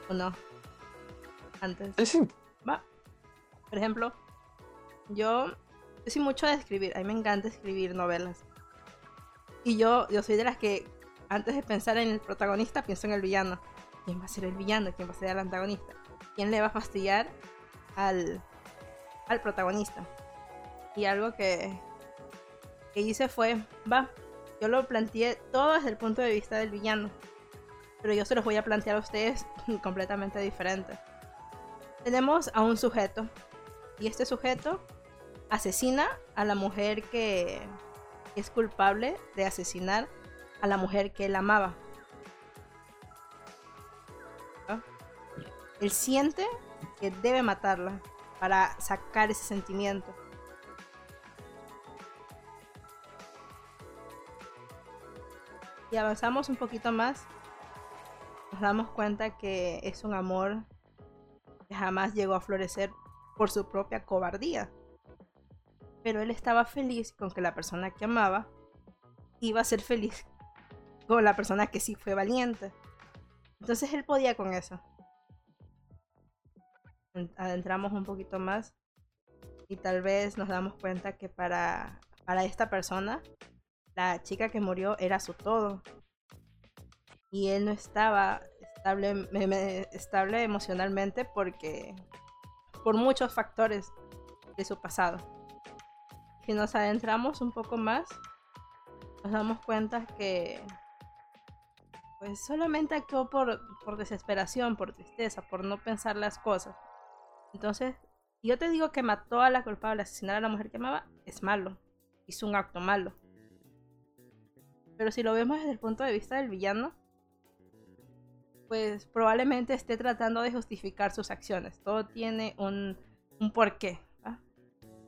o no? Antes. Sí. Por ejemplo, yo, soy mucho de escribir. A mí me encanta escribir novelas. Y yo, yo soy de las que antes de pensar en el protagonista pienso en el villano. ¿Quién va a ser el villano? ¿Quién va a ser el antagonista? ¿Quién le va a fastidiar al, al protagonista? Y algo que, que hice fue, va, yo lo planteé todo desde el punto de vista del villano. Pero yo se los voy a plantear a ustedes completamente diferente. Tenemos a un sujeto y este sujeto asesina a la mujer que es culpable de asesinar a la mujer que él amaba. Él siente que debe matarla para sacar ese sentimiento. Y avanzamos un poquito más, nos damos cuenta que es un amor que jamás llegó a florecer por su propia cobardía. Pero él estaba feliz con que la persona que amaba iba a ser feliz con la persona que sí fue valiente. Entonces él podía con eso. Adentramos un poquito más y tal vez nos damos cuenta que para, para esta persona la chica que murió era su todo. Y él no estaba estable, estable emocionalmente porque por muchos factores de su pasado. Si nos adentramos un poco más, nos damos cuenta que pues solamente actuó por, por desesperación, por tristeza, por no pensar las cosas. Entonces, yo te digo que mató a la culpable, asesinar a la mujer que amaba, es malo. Hizo un acto malo. Pero si lo vemos desde el punto de vista del villano, pues probablemente esté tratando de justificar sus acciones. Todo tiene un, un porqué.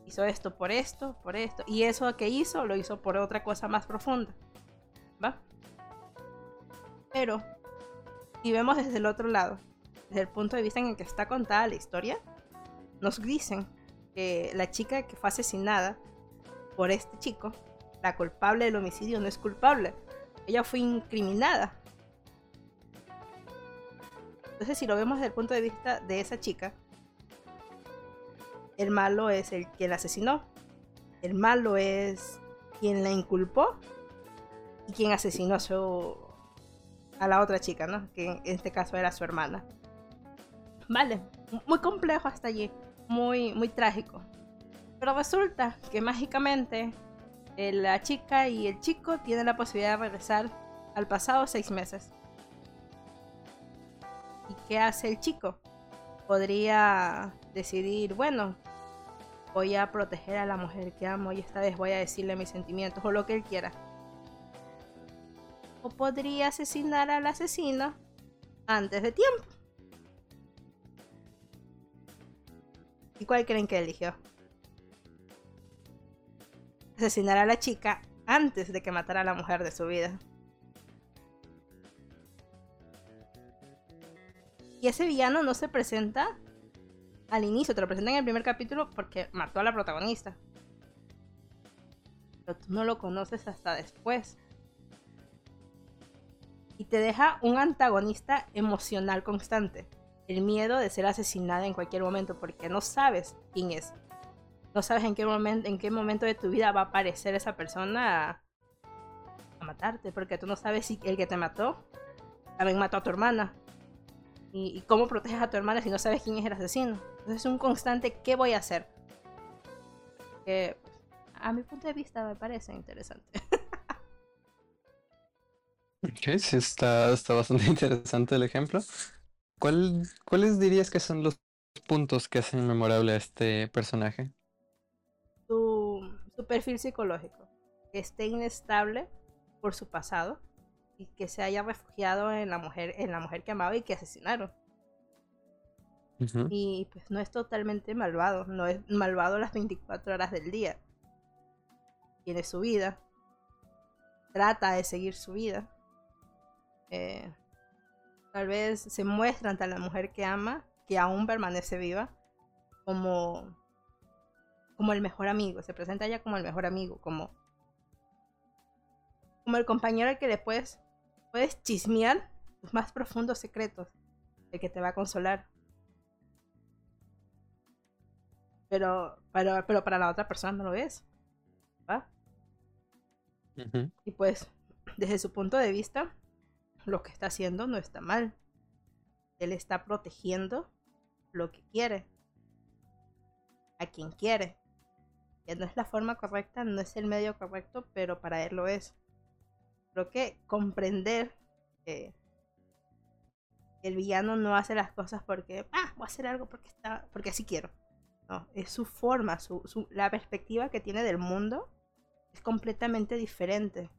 Hizo esto por esto, por esto. Y eso que hizo, lo hizo por otra cosa más profunda. ¿Va? Pero, si vemos desde el otro lado, desde el punto de vista en el que está contada la historia, nos dicen que la chica que fue asesinada por este chico la culpable del homicidio no es culpable. Ella fue incriminada. Entonces, si lo vemos desde el punto de vista de esa chica, el malo es el que la asesinó. El malo es quien la inculpó y quien asesinó a, su, a la otra chica, ¿no? Que en este caso era su hermana. Vale, muy complejo hasta allí, muy, muy trágico. Pero resulta que mágicamente eh, la chica y el chico tienen la posibilidad de regresar al pasado seis meses. ¿Y qué hace el chico? Podría decidir, bueno, voy a proteger a la mujer que amo y esta vez voy a decirle mis sentimientos o lo que él quiera. O podría asesinar al asesino antes de tiempo. ¿Y cuál creen que eligió? asesinar a la chica antes de que matara a la mujer de su vida. Y ese villano no se presenta al inicio, te lo presenta en el primer capítulo porque mató a la protagonista. Pero tú no lo conoces hasta después. Y te deja un antagonista emocional constante. El miedo de ser asesinada en cualquier momento porque no sabes quién es no sabes en qué, momento, en qué momento de tu vida va a aparecer esa persona a, matarte, porque tú no sabes si el que te mató también mató a tu hermana. Y, cómo proteges a tu hermana si no sabes quién es el asesino. Entonces es un constante, ¿qué voy a hacer? Que a mi punto de vista me parece interesante. ok, sí, está, está bastante interesante el ejemplo. ¿Cuál, ¿Cuáles dirías que son los puntos que hacen memorable a este personaje? su, perfil psicológico, que esté inestable por su pasado y que se haya refugiado en la mujer, en la mujer que amaba y que asesinaron. Y pues no es totalmente malvado, no es malvado las 24 horas del día. Tiene su vida, trata de seguir su vida. Eh, tal vez se muestra ante la mujer que ama, que aún permanece viva, como como el mejor amigo, se presenta ella como el mejor amigo, como, como el compañero al que le puedes, puedes chismear tus más profundos secretos, el que te va a consolar. Pero, pero, pero para la otra persona no lo es. ¿va? Y pues, desde su punto de vista, lo que está haciendo no está mal. Él está protegiendo lo que quiere. A quien quiere no es la forma correcta, no es el medio correcto, pero para él lo es. Creo que comprender que el villano no hace las cosas porque, ah, voy a hacer algo porque está, porque así quiero. No, es su forma, su, la perspectiva que tiene del mundo es completamente diferente.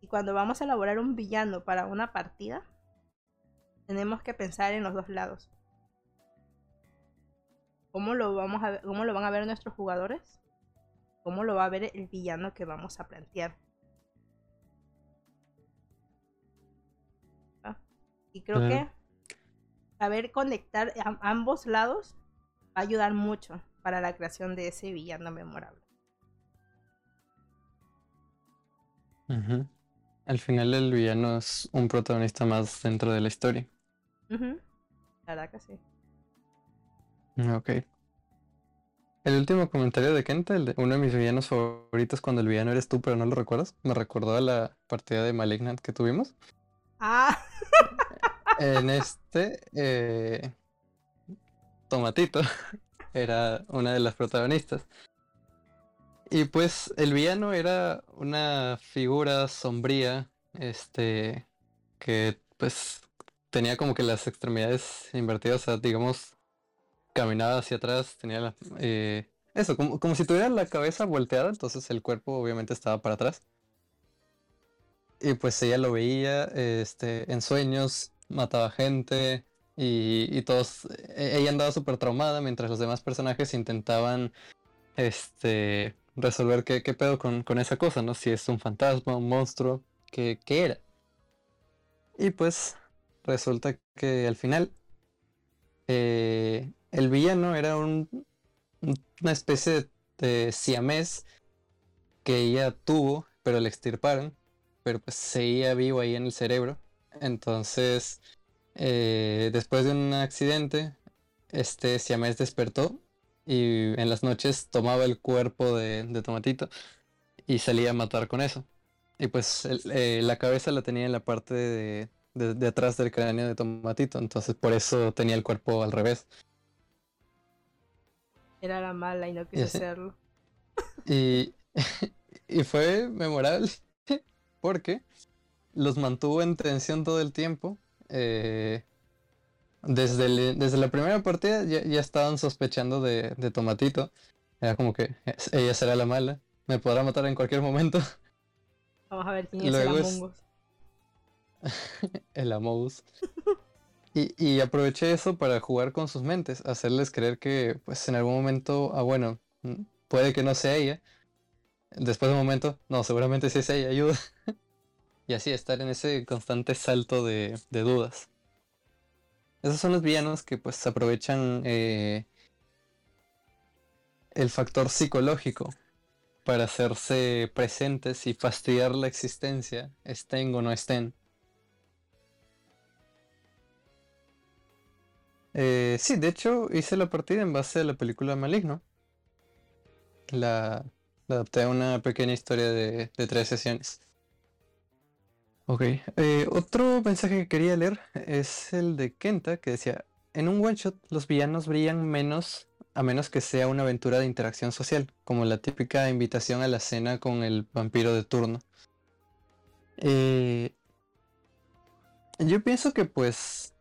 Y cuando vamos a elaborar un villano para una partida, tenemos que pensar en los dos lados cómo lo vamos a cómo lo van a ver nuestros jugadores, cómo lo va a ver el villano que vamos a plantear. Y creo que saber conectar ambos lados va a ayudar mucho para la creación de ese villano memorable. Al final el villano es un protagonista más dentro de la historia. La verdad que sí. Ok. El último comentario de Kenta, el de uno de mis villanos favoritos cuando el villano eres tú, pero no lo recuerdas, me recordó a la partida de Malignant que tuvimos. Ah. en este, eh, Tomatito era una de las protagonistas. Y pues el villano era una figura sombría, este, que pues tenía como que las extremidades invertidas, o sea, digamos, caminaba hacia atrás, tenía eh, eso, como, como si tuviera la cabeza volteada, entonces el cuerpo obviamente estaba para atrás. Y pues ella lo veía este, en sueños, mataba gente y, y todos, e, ella andaba súper traumada mientras los demás personajes intentaban este, resolver qué, qué pedo con, con, esa cosa, ¿no? Si es un fantasma, un monstruo, qué, qué era. Y pues resulta que al final eh, el villano era un, una especie de, siamés que ella tuvo, pero le extirparon, pero pues seguía vivo ahí en el cerebro. Entonces, eh, después de un accidente, este siamés despertó y en las noches tomaba el cuerpo de, Tomatito y salía a matar con eso. Y pues eh, la cabeza la tenía en la parte de, de, atrás del cráneo de Tomatito, entonces por eso tenía el cuerpo al revés. Era la mala y no quise hacerlo. Y, y fue memorable porque los mantuvo en tensión todo el tiempo. Eh, desde, desde la primera partida ya, estaban sospechando de, de, Tomatito. Era como que ella será la mala. Me podrá matar en cualquier momento. Vamos a ver quién es el Among Us. el Amogus. Y, aproveché eso para jugar con sus mentes, hacerles creer que pues en algún momento, ah bueno, mm, puede que no sea ella. Después de un momento, no, seguramente sí es ella, ayuda. y así estar en ese constante salto de, dudas. Esos son los villanos que pues aprovechan eh, el factor psicológico para hacerse presentes y fastidiar la existencia, estén o no estén. Eh, sí, de hecho hice la partida en base a la película Maligno. La, adapté a una pequeña historia de, tres sesiones. Ok, eh, otro mensaje que quería leer es el de Kenta que decía, en un one shot los villanos brillan menos a menos que sea una aventura de interacción social, como la típica invitación a la cena con el vampiro de turno. Eh, yo pienso que pues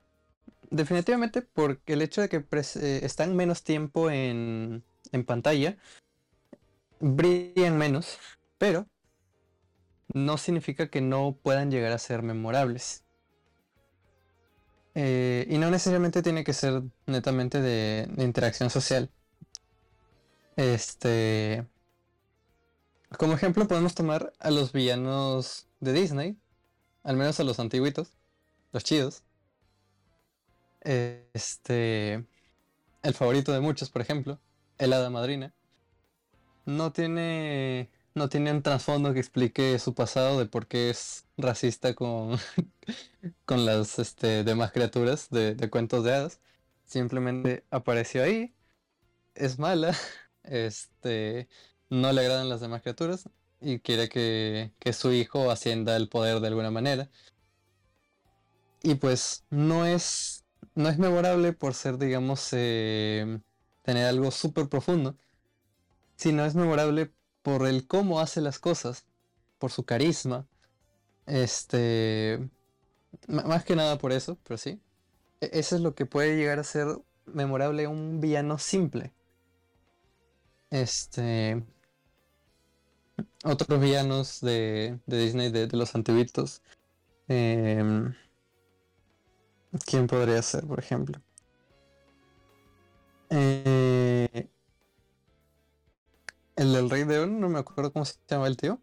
definitivamente porque el hecho de que eh, están menos tiempo en, pantalla, brillan menos, pero no significa que no puedan llegar a ser memorables. Eh, y no necesariamente tiene que ser netamente de, de, interacción social. Este. Como ejemplo, podemos tomar a los villanos de Disney, al menos a los antiguitos, los chidos. Este, el favorito de muchos, por ejemplo, el hada madrina, no tiene, no tiene trasfondo que explique su pasado de por qué es racista con, con las este, demás criaturas de, cuentos de hadas. Simplemente apareció ahí, es mala, este, no le agradan las demás criaturas y quiere que, que su hijo ascienda el poder de alguna manera. Y pues no es no es memorable por ser, digamos, eh, tener algo súper profundo, sino es memorable por el cómo hace las cosas, por su carisma. Este. Más que nada por eso, pero sí. E, eso es lo que puede llegar a ser memorable un villano simple. Este. Otros villanos de, Disney, de, los antiguitos. Em, ¿Quién podría ser, por ejemplo? Eh, el del Rey de León, no me acuerdo cómo se llama el tío.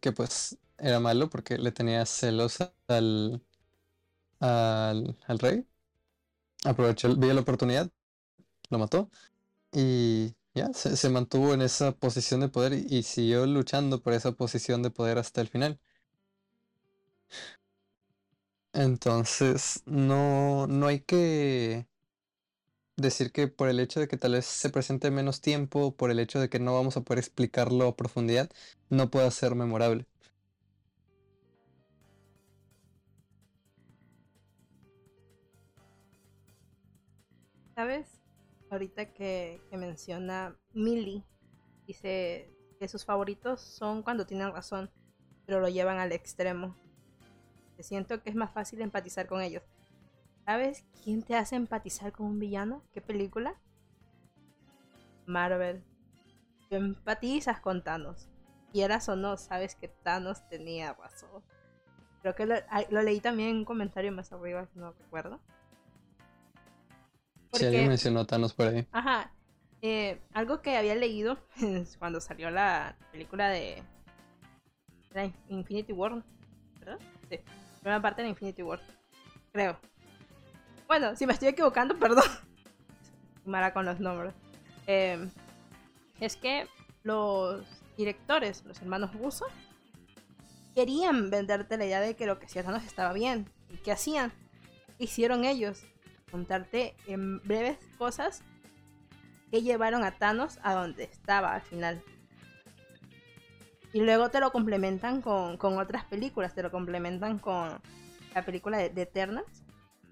Que pues era malo porque le tenía celos al, al, al rey. Aprovechó, vio la oportunidad, lo mató y ya se, se mantuvo en esa posición de poder y, y siguió luchando por esa posición de poder hasta el final. Entonces, no, no hay que decir que por el hecho de que tal vez se presente menos tiempo, por el hecho de que no vamos a poder explicarlo a profundidad, no pueda ser memorable. ¿Sabes? Ahorita que, menciona Millie, dice que sus favoritos son cuando tienen razón, pero lo llevan al extremo. Siento que es más fácil empatizar con ellos. ¿Sabes quién te hace empatizar con un villano? ¿Qué película? Marvel. Tú empatizas con Thanos. Quieras o no, sabes que Thanos tenía razón. Creo que lo, lo leí también en un comentario más arriba, no recuerdo. Si alguien mencionó Thanos por ahí. Ajá. Eh, algo que había leído cuando salió la película de, de Infinity War, ¿verdad? Sí. Primera parte de Infinity War. Creo. Bueno, si me estoy equivocando, perdón. Mara con los nombres. Eh, es que los directores, los hermanos Russo, querían venderte la idea de que lo que hacía Thanos estaba bien. ¿Y qué hacían? Hicieron ellos contarte en breves cosas que llevaron a Thanos a donde estaba al final. Y luego te lo complementan con, con otras películas, te lo complementan con la película de, de Eternals,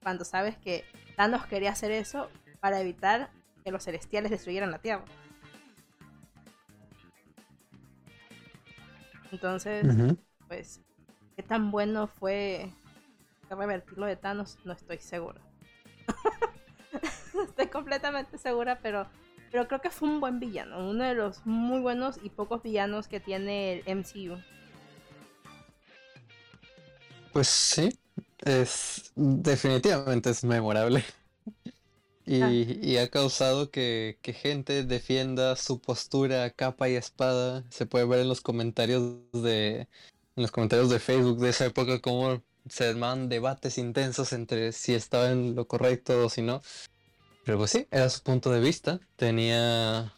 cuando sabes que Thanos quería hacer eso para evitar que los celestiales destruyeran la Tierra. Entonces, pues, qué tan bueno fue revertirlo de Thanos, no estoy segura. estoy completamente segura, pero, pero creo que fue un buen villano, uno de los muy buenos y pocos villanos que tiene el MCU. Pues sí, es definitivamente es memorable. Y, ah. y ha causado que, que, gente defienda su postura capa y espada. Se puede ver en los comentarios de en los comentarios de Facebook de esa época como se armaban debates intensos entre si estaba en lo correcto o si no. Pero pues sí, era su punto de vista, tenía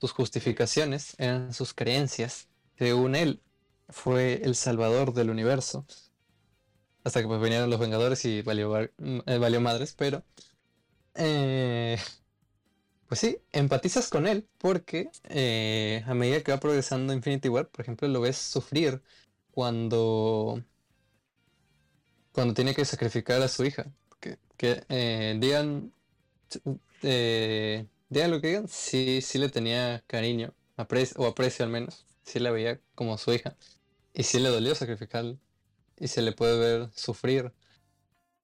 sus justificaciones, eran sus creencias. Según él, fue el salvador del universo. Hasta que pues vinieron los Vengadores y valió, eh, valió madres, pero... Eh, pues sí, empatizas con él porque eh, a medida que va progresando Infinity War, por ejemplo, lo ves sufrir cuando cuando tiene que sacrificar a su hija. Que, que digan, digan lo que digan, sí, sí le tenía cariño, aprecio, o aprecio al menos, sí la veía como su hija. Y sí le dolió sacrificarla. Y se le puede ver sufrir.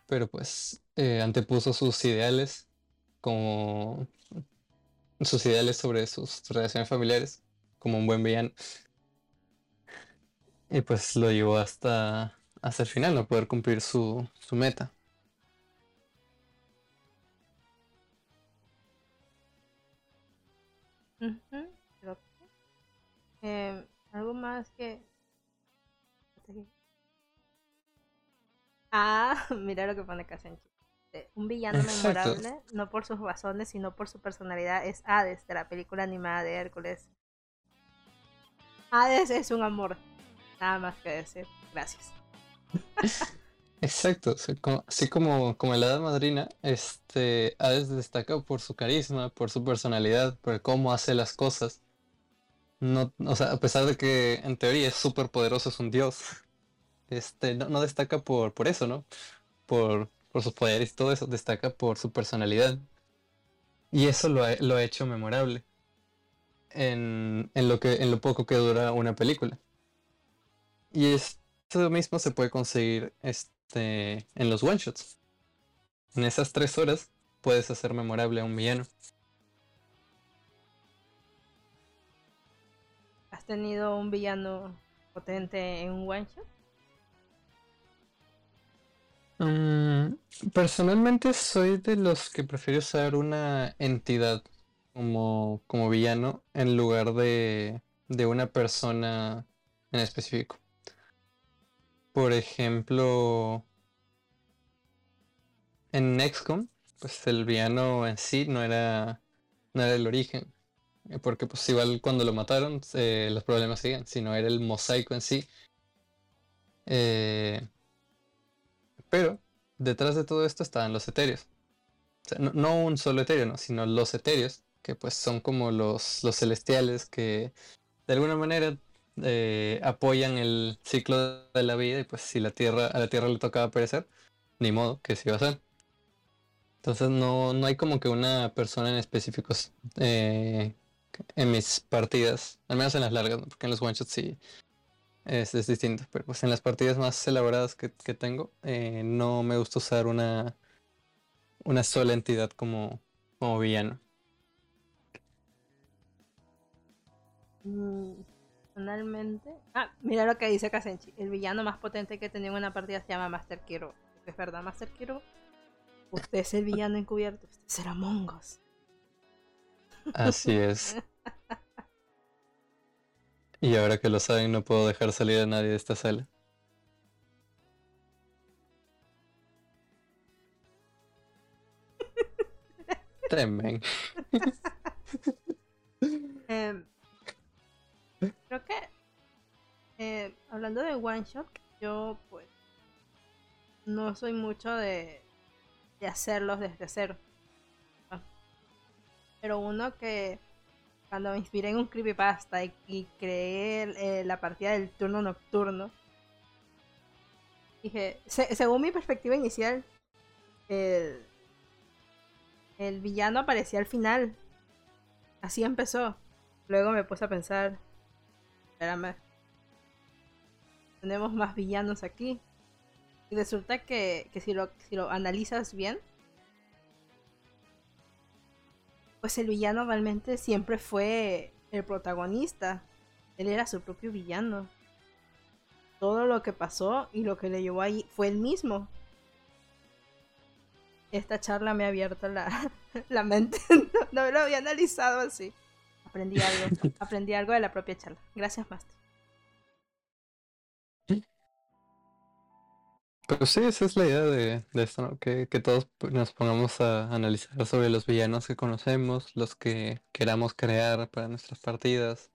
Pero pues eh, antepuso sus ideales como sus ideales sobre sus relaciones familiares como un buen villano. Y pues lo llevó hasta hasta el final, no poder cumplir su, su meta. eh, algo más que ah mira lo que pone Casenchi un villano memorable no por sus razones sino por su personalidad es Hades de la película animada de Hércules Hades es un amor nada más que decir. Gracias. Exacto, así como, como la hada madrina, este Hades destaca por su carisma, por su personalidad, por cómo hace las cosas. No, o sea, a pesar de que en teoría es súper poderoso, es un dios, este, no, destaca por, por eso, ¿no? Por, por sus poderes y todo eso, destaca por su personalidad. Y eso lo ha, lo ha hecho memorable en, en, lo que, en lo poco que dura una película. Y es eso mismo se puede conseguir este, en los one shots. En esas tres horas puedes hacer memorable a un villano. ¿Has tenido un villano potente en un one Mm, personalmente soy de los que prefiero usar una entidad como, como villano en lugar de, de una persona en específico. Por ejemplo, en XCOM, pues el villano en sí no era, no era el origen. Porque pues igual cuando lo mataron eh, los problemas siguen, sino era el mosaico en sí. Eh, pero detrás de todo esto estaban los etéreos. no, un solo etéreo, sino los etéreos, que pues son como los, los celestiales que de alguna manera apoyan el ciclo de la vida y pues si la tierra, a la tierra le tocaba perecer, ni modo, que se iba a hacer. Entonces no, no hay como que una persona en específico eh, en mis partidas, al menos en las largas, porque en los one shots sí es, distinto, pero pues en las partidas más elaboradas que, tengo, eh, no me gusta usar una, una sola entidad como, como villano. Mm, personalmente, ah, mira lo que dice Kasenchi, el villano más potente que tenía en una partida se llama Master Kiro. Es verdad, Master Kiro. Usted es el villano encubierto, usted será Mongos. Así es. Y ahora que lo saben, no puedo dejar salir a nadie de esta sala. Tremen. Em, creo que eh, hablando de one shot, yo pues no soy mucho de, de hacerlos desde cero. Pero uno que cuando me inspiré en un creepypasta y, creé eh, la partida del turno nocturno, dije, según mi perspectiva inicial, el, el villano aparecía al final. Así empezó. Luego me puse a pensar, espérame, tenemos más villanos aquí. Y resulta que, que si, lo, si lo analizas bien, pues el villano realmente siempre fue el protagonista. Él era su propio villano. Todo lo que pasó y lo que le llevó ahí fue el mismo. Esta charla me ha abierto la, la mente. no, no, lo había analizado así. Aprendí algo. Aprendí algo de la propia charla. Gracias, Master. Pero sí, esa es la idea de, esto, ¿no? Que, todos nos pongamos a analizar sobre los villanos que conocemos, los que queramos crear para nuestras partidas,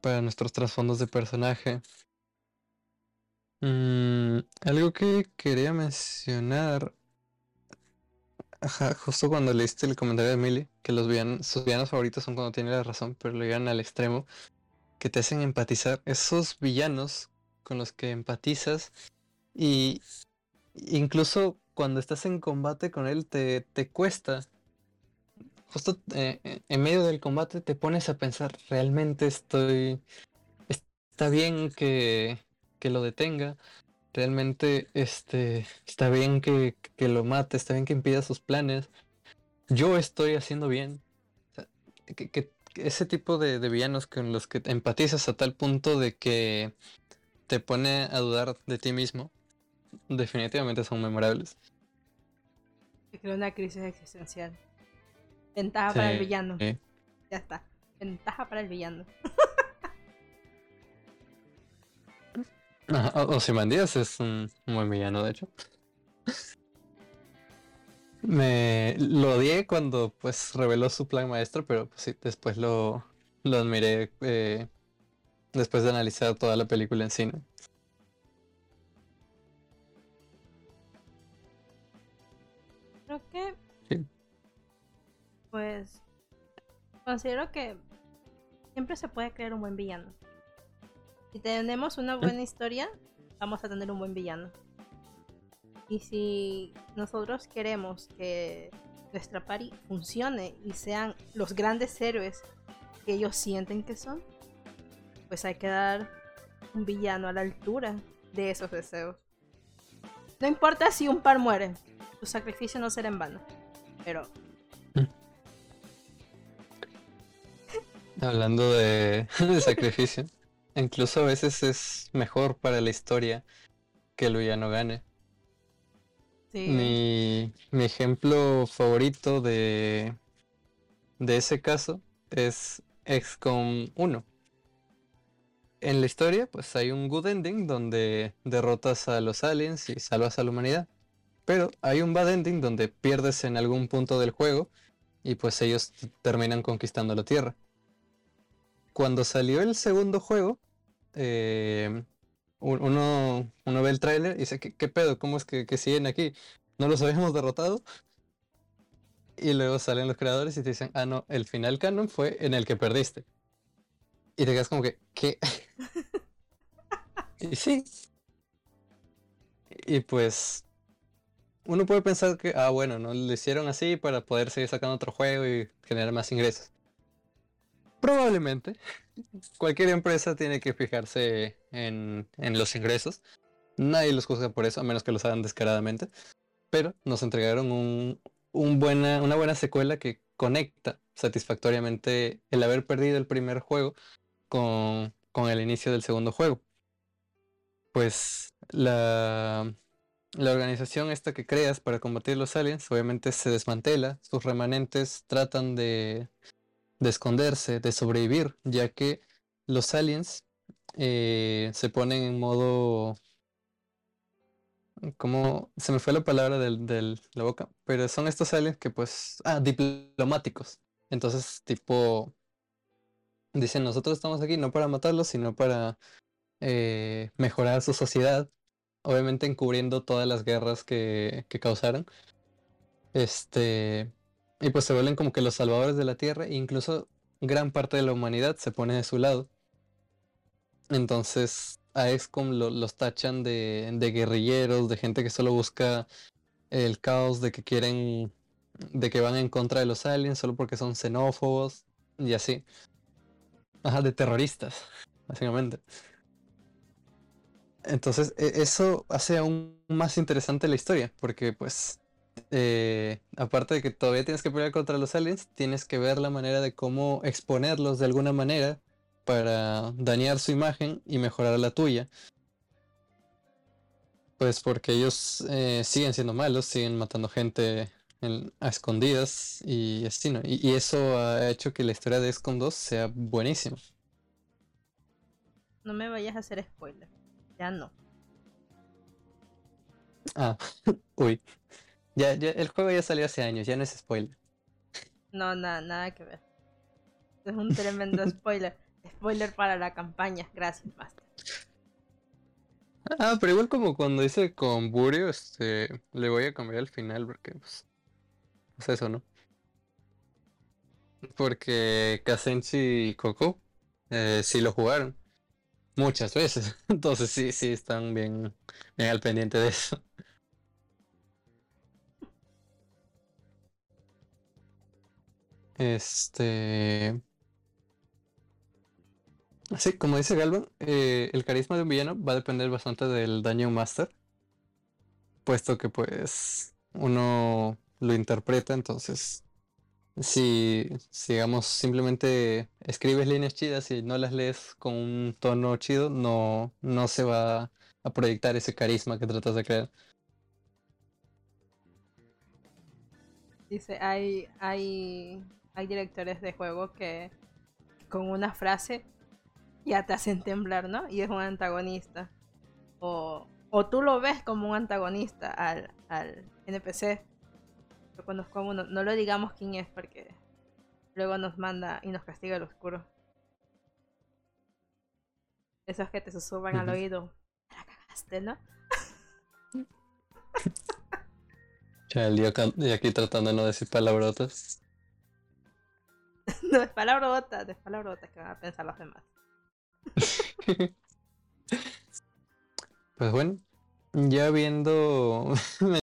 para nuestros trasfondos de personaje. Mm, algo que quería mencionar, ajá, justo cuando leíste el comentario de Emily, que los villanos, sus villanos favoritos son cuando tiene la razón, pero lo llevan al extremo, que te hacen empatizar. Esos villanos con los que empatizas y incluso cuando estás en combate con él te, te cuesta. Justo eh, eh, en medio del combate te pones a pensar, realmente estoy... Está bien que, que lo detenga. Realmente este, está bien que, que, lo mate, está bien que impida sus planes. Yo estoy haciendo bien. que, ese tipo de, de villanos con los que empatizas a tal punto de que te pone a dudar de ti mismo definitivamente son memorables. Creo una crisis existencial. Ventaja para el villano. Ya está. Ventaja para el villano. o, si Mandías es un, buen villano, de hecho. Me lo odié cuando pues reveló su plan maestro, pero pues, sí, después lo, lo admiré eh, después de analizar toda la película en cine. Que. Pues. Considero que. Siempre se puede crear un buen villano. Si tenemos una buena historia, vamos a tener un buen villano. Y si nosotros queremos que nuestra pari funcione y sean los grandes héroes que ellos sienten que son, pues hay que dar un villano a la altura de esos deseos. No importa si un par muere, sacrificio no será en vano. Pero. Hablando de, sacrificio, incluso a veces es mejor para la historia que el villano gane. Mi, mi ejemplo favorito de, de ese caso es XCOM 1. En la historia, pues hay un good ending donde derrotas a los aliens y salvas a la humanidad. Pero hay un bad ending donde pierdes en algún punto del juego y pues ellos terminan conquistando la Tierra. Cuando salió el segundo juego, eh, uno, uno, ve el tráiler y dice, ¿qué, pedo? ¿Cómo es que, que, siguen aquí? ¿No los habíamos derrotado? Y luego salen los creadores y te dicen, ah, no, el final canon fue en el que perdiste. Y te quedas como que, ¿qué? y sí. Y pues, uno puede pensar que, ah, bueno, no lo hicieron así para poder seguir sacando otro juego y generar más ingresos. Probablemente. Cualquier empresa tiene que fijarse en, en los ingresos. Nadie los juzga por eso, a menos que los hagan descaradamente. Pero nos entregaron un, un buena, una buena secuela que conecta satisfactoriamente el haber perdido el primer juego con, con el inicio del segundo juego. Pues la, la organización esta que creas para combatir los aliens obviamente se desmantela, sus remanentes tratan de, de esconderse, de sobrevivir, ya que los aliens eh, se ponen en modo como se me fue la palabra de la boca, pero son estos aliens que pues, ah, diplomáticos. Entonces, tipo, dicen, nosotros estamos aquí no para matarlos, sino para eh, mejorar su sociedad, obviamente encubriendo todas las guerras que, que causaron. Este, y pues se vuelven como que los salvadores de la Tierra, e incluso gran parte de la humanidad se pone de su lado. Entonces, a EXCOM los tachan de, de, guerrilleros, de gente que solo busca el caos, de que quieren, de que van en contra de los aliens solo porque son xenófobos y así. Ajá, de terroristas, básicamente. Entonces, e, eso hace aún más interesante la historia, porque pues, eh, aparte de que todavía tienes que pelear contra los aliens, tienes que ver la manera de cómo exponerlos de alguna manera para dañar su imagen y mejorar la tuya. Pues porque ellos eh, siguen siendo malos, siguen matando gente a escondidas y así, ¿no? Y, eso ha hecho que la historia de XCOM 2 sea buenísima. No me vayas a hacer spoiler. No. Ah, uy. Ya, ya, el juego ya salió hace años, ya no es spoiler. No, nada, nada que ver. Es un tremendo spoiler. Spoiler para la campaña, gracias, basta. Ah, pero igual como cuando dice con Burio, este, le voy a cambiar el final porque, pues, es eso, ¿no? Porque Kazenchi y Coco eh, sí lo jugaron muchas veces, entonces sí, sí están bien, al pendiente de eso. Este. Sí, como dice Galvan, eh, el carisma de un villano va a depender bastante del daño Master, puesto que pues uno lo interpreta, entonces si, digamos simplemente escribes líneas chidas y no las lees con un tono chido, no, no se va a proyectar ese carisma que tratas de crear. Dice, hay, hay, hay directores de juego que con una frase ya te hacen temblar, ¿no? Y es un antagonista. O, o tú lo ves como un antagonista al, al NPC. Yo conozco a uno, no lo digamos quién es porque luego nos manda y nos castiga el oscuro. Esos que te susurran al oído. La cagaste, ¿no? El día aquí tratando de no decir palabrotas. no es palabrotas, es palabrotas que van a pensar los demás. pues bueno, ya viendo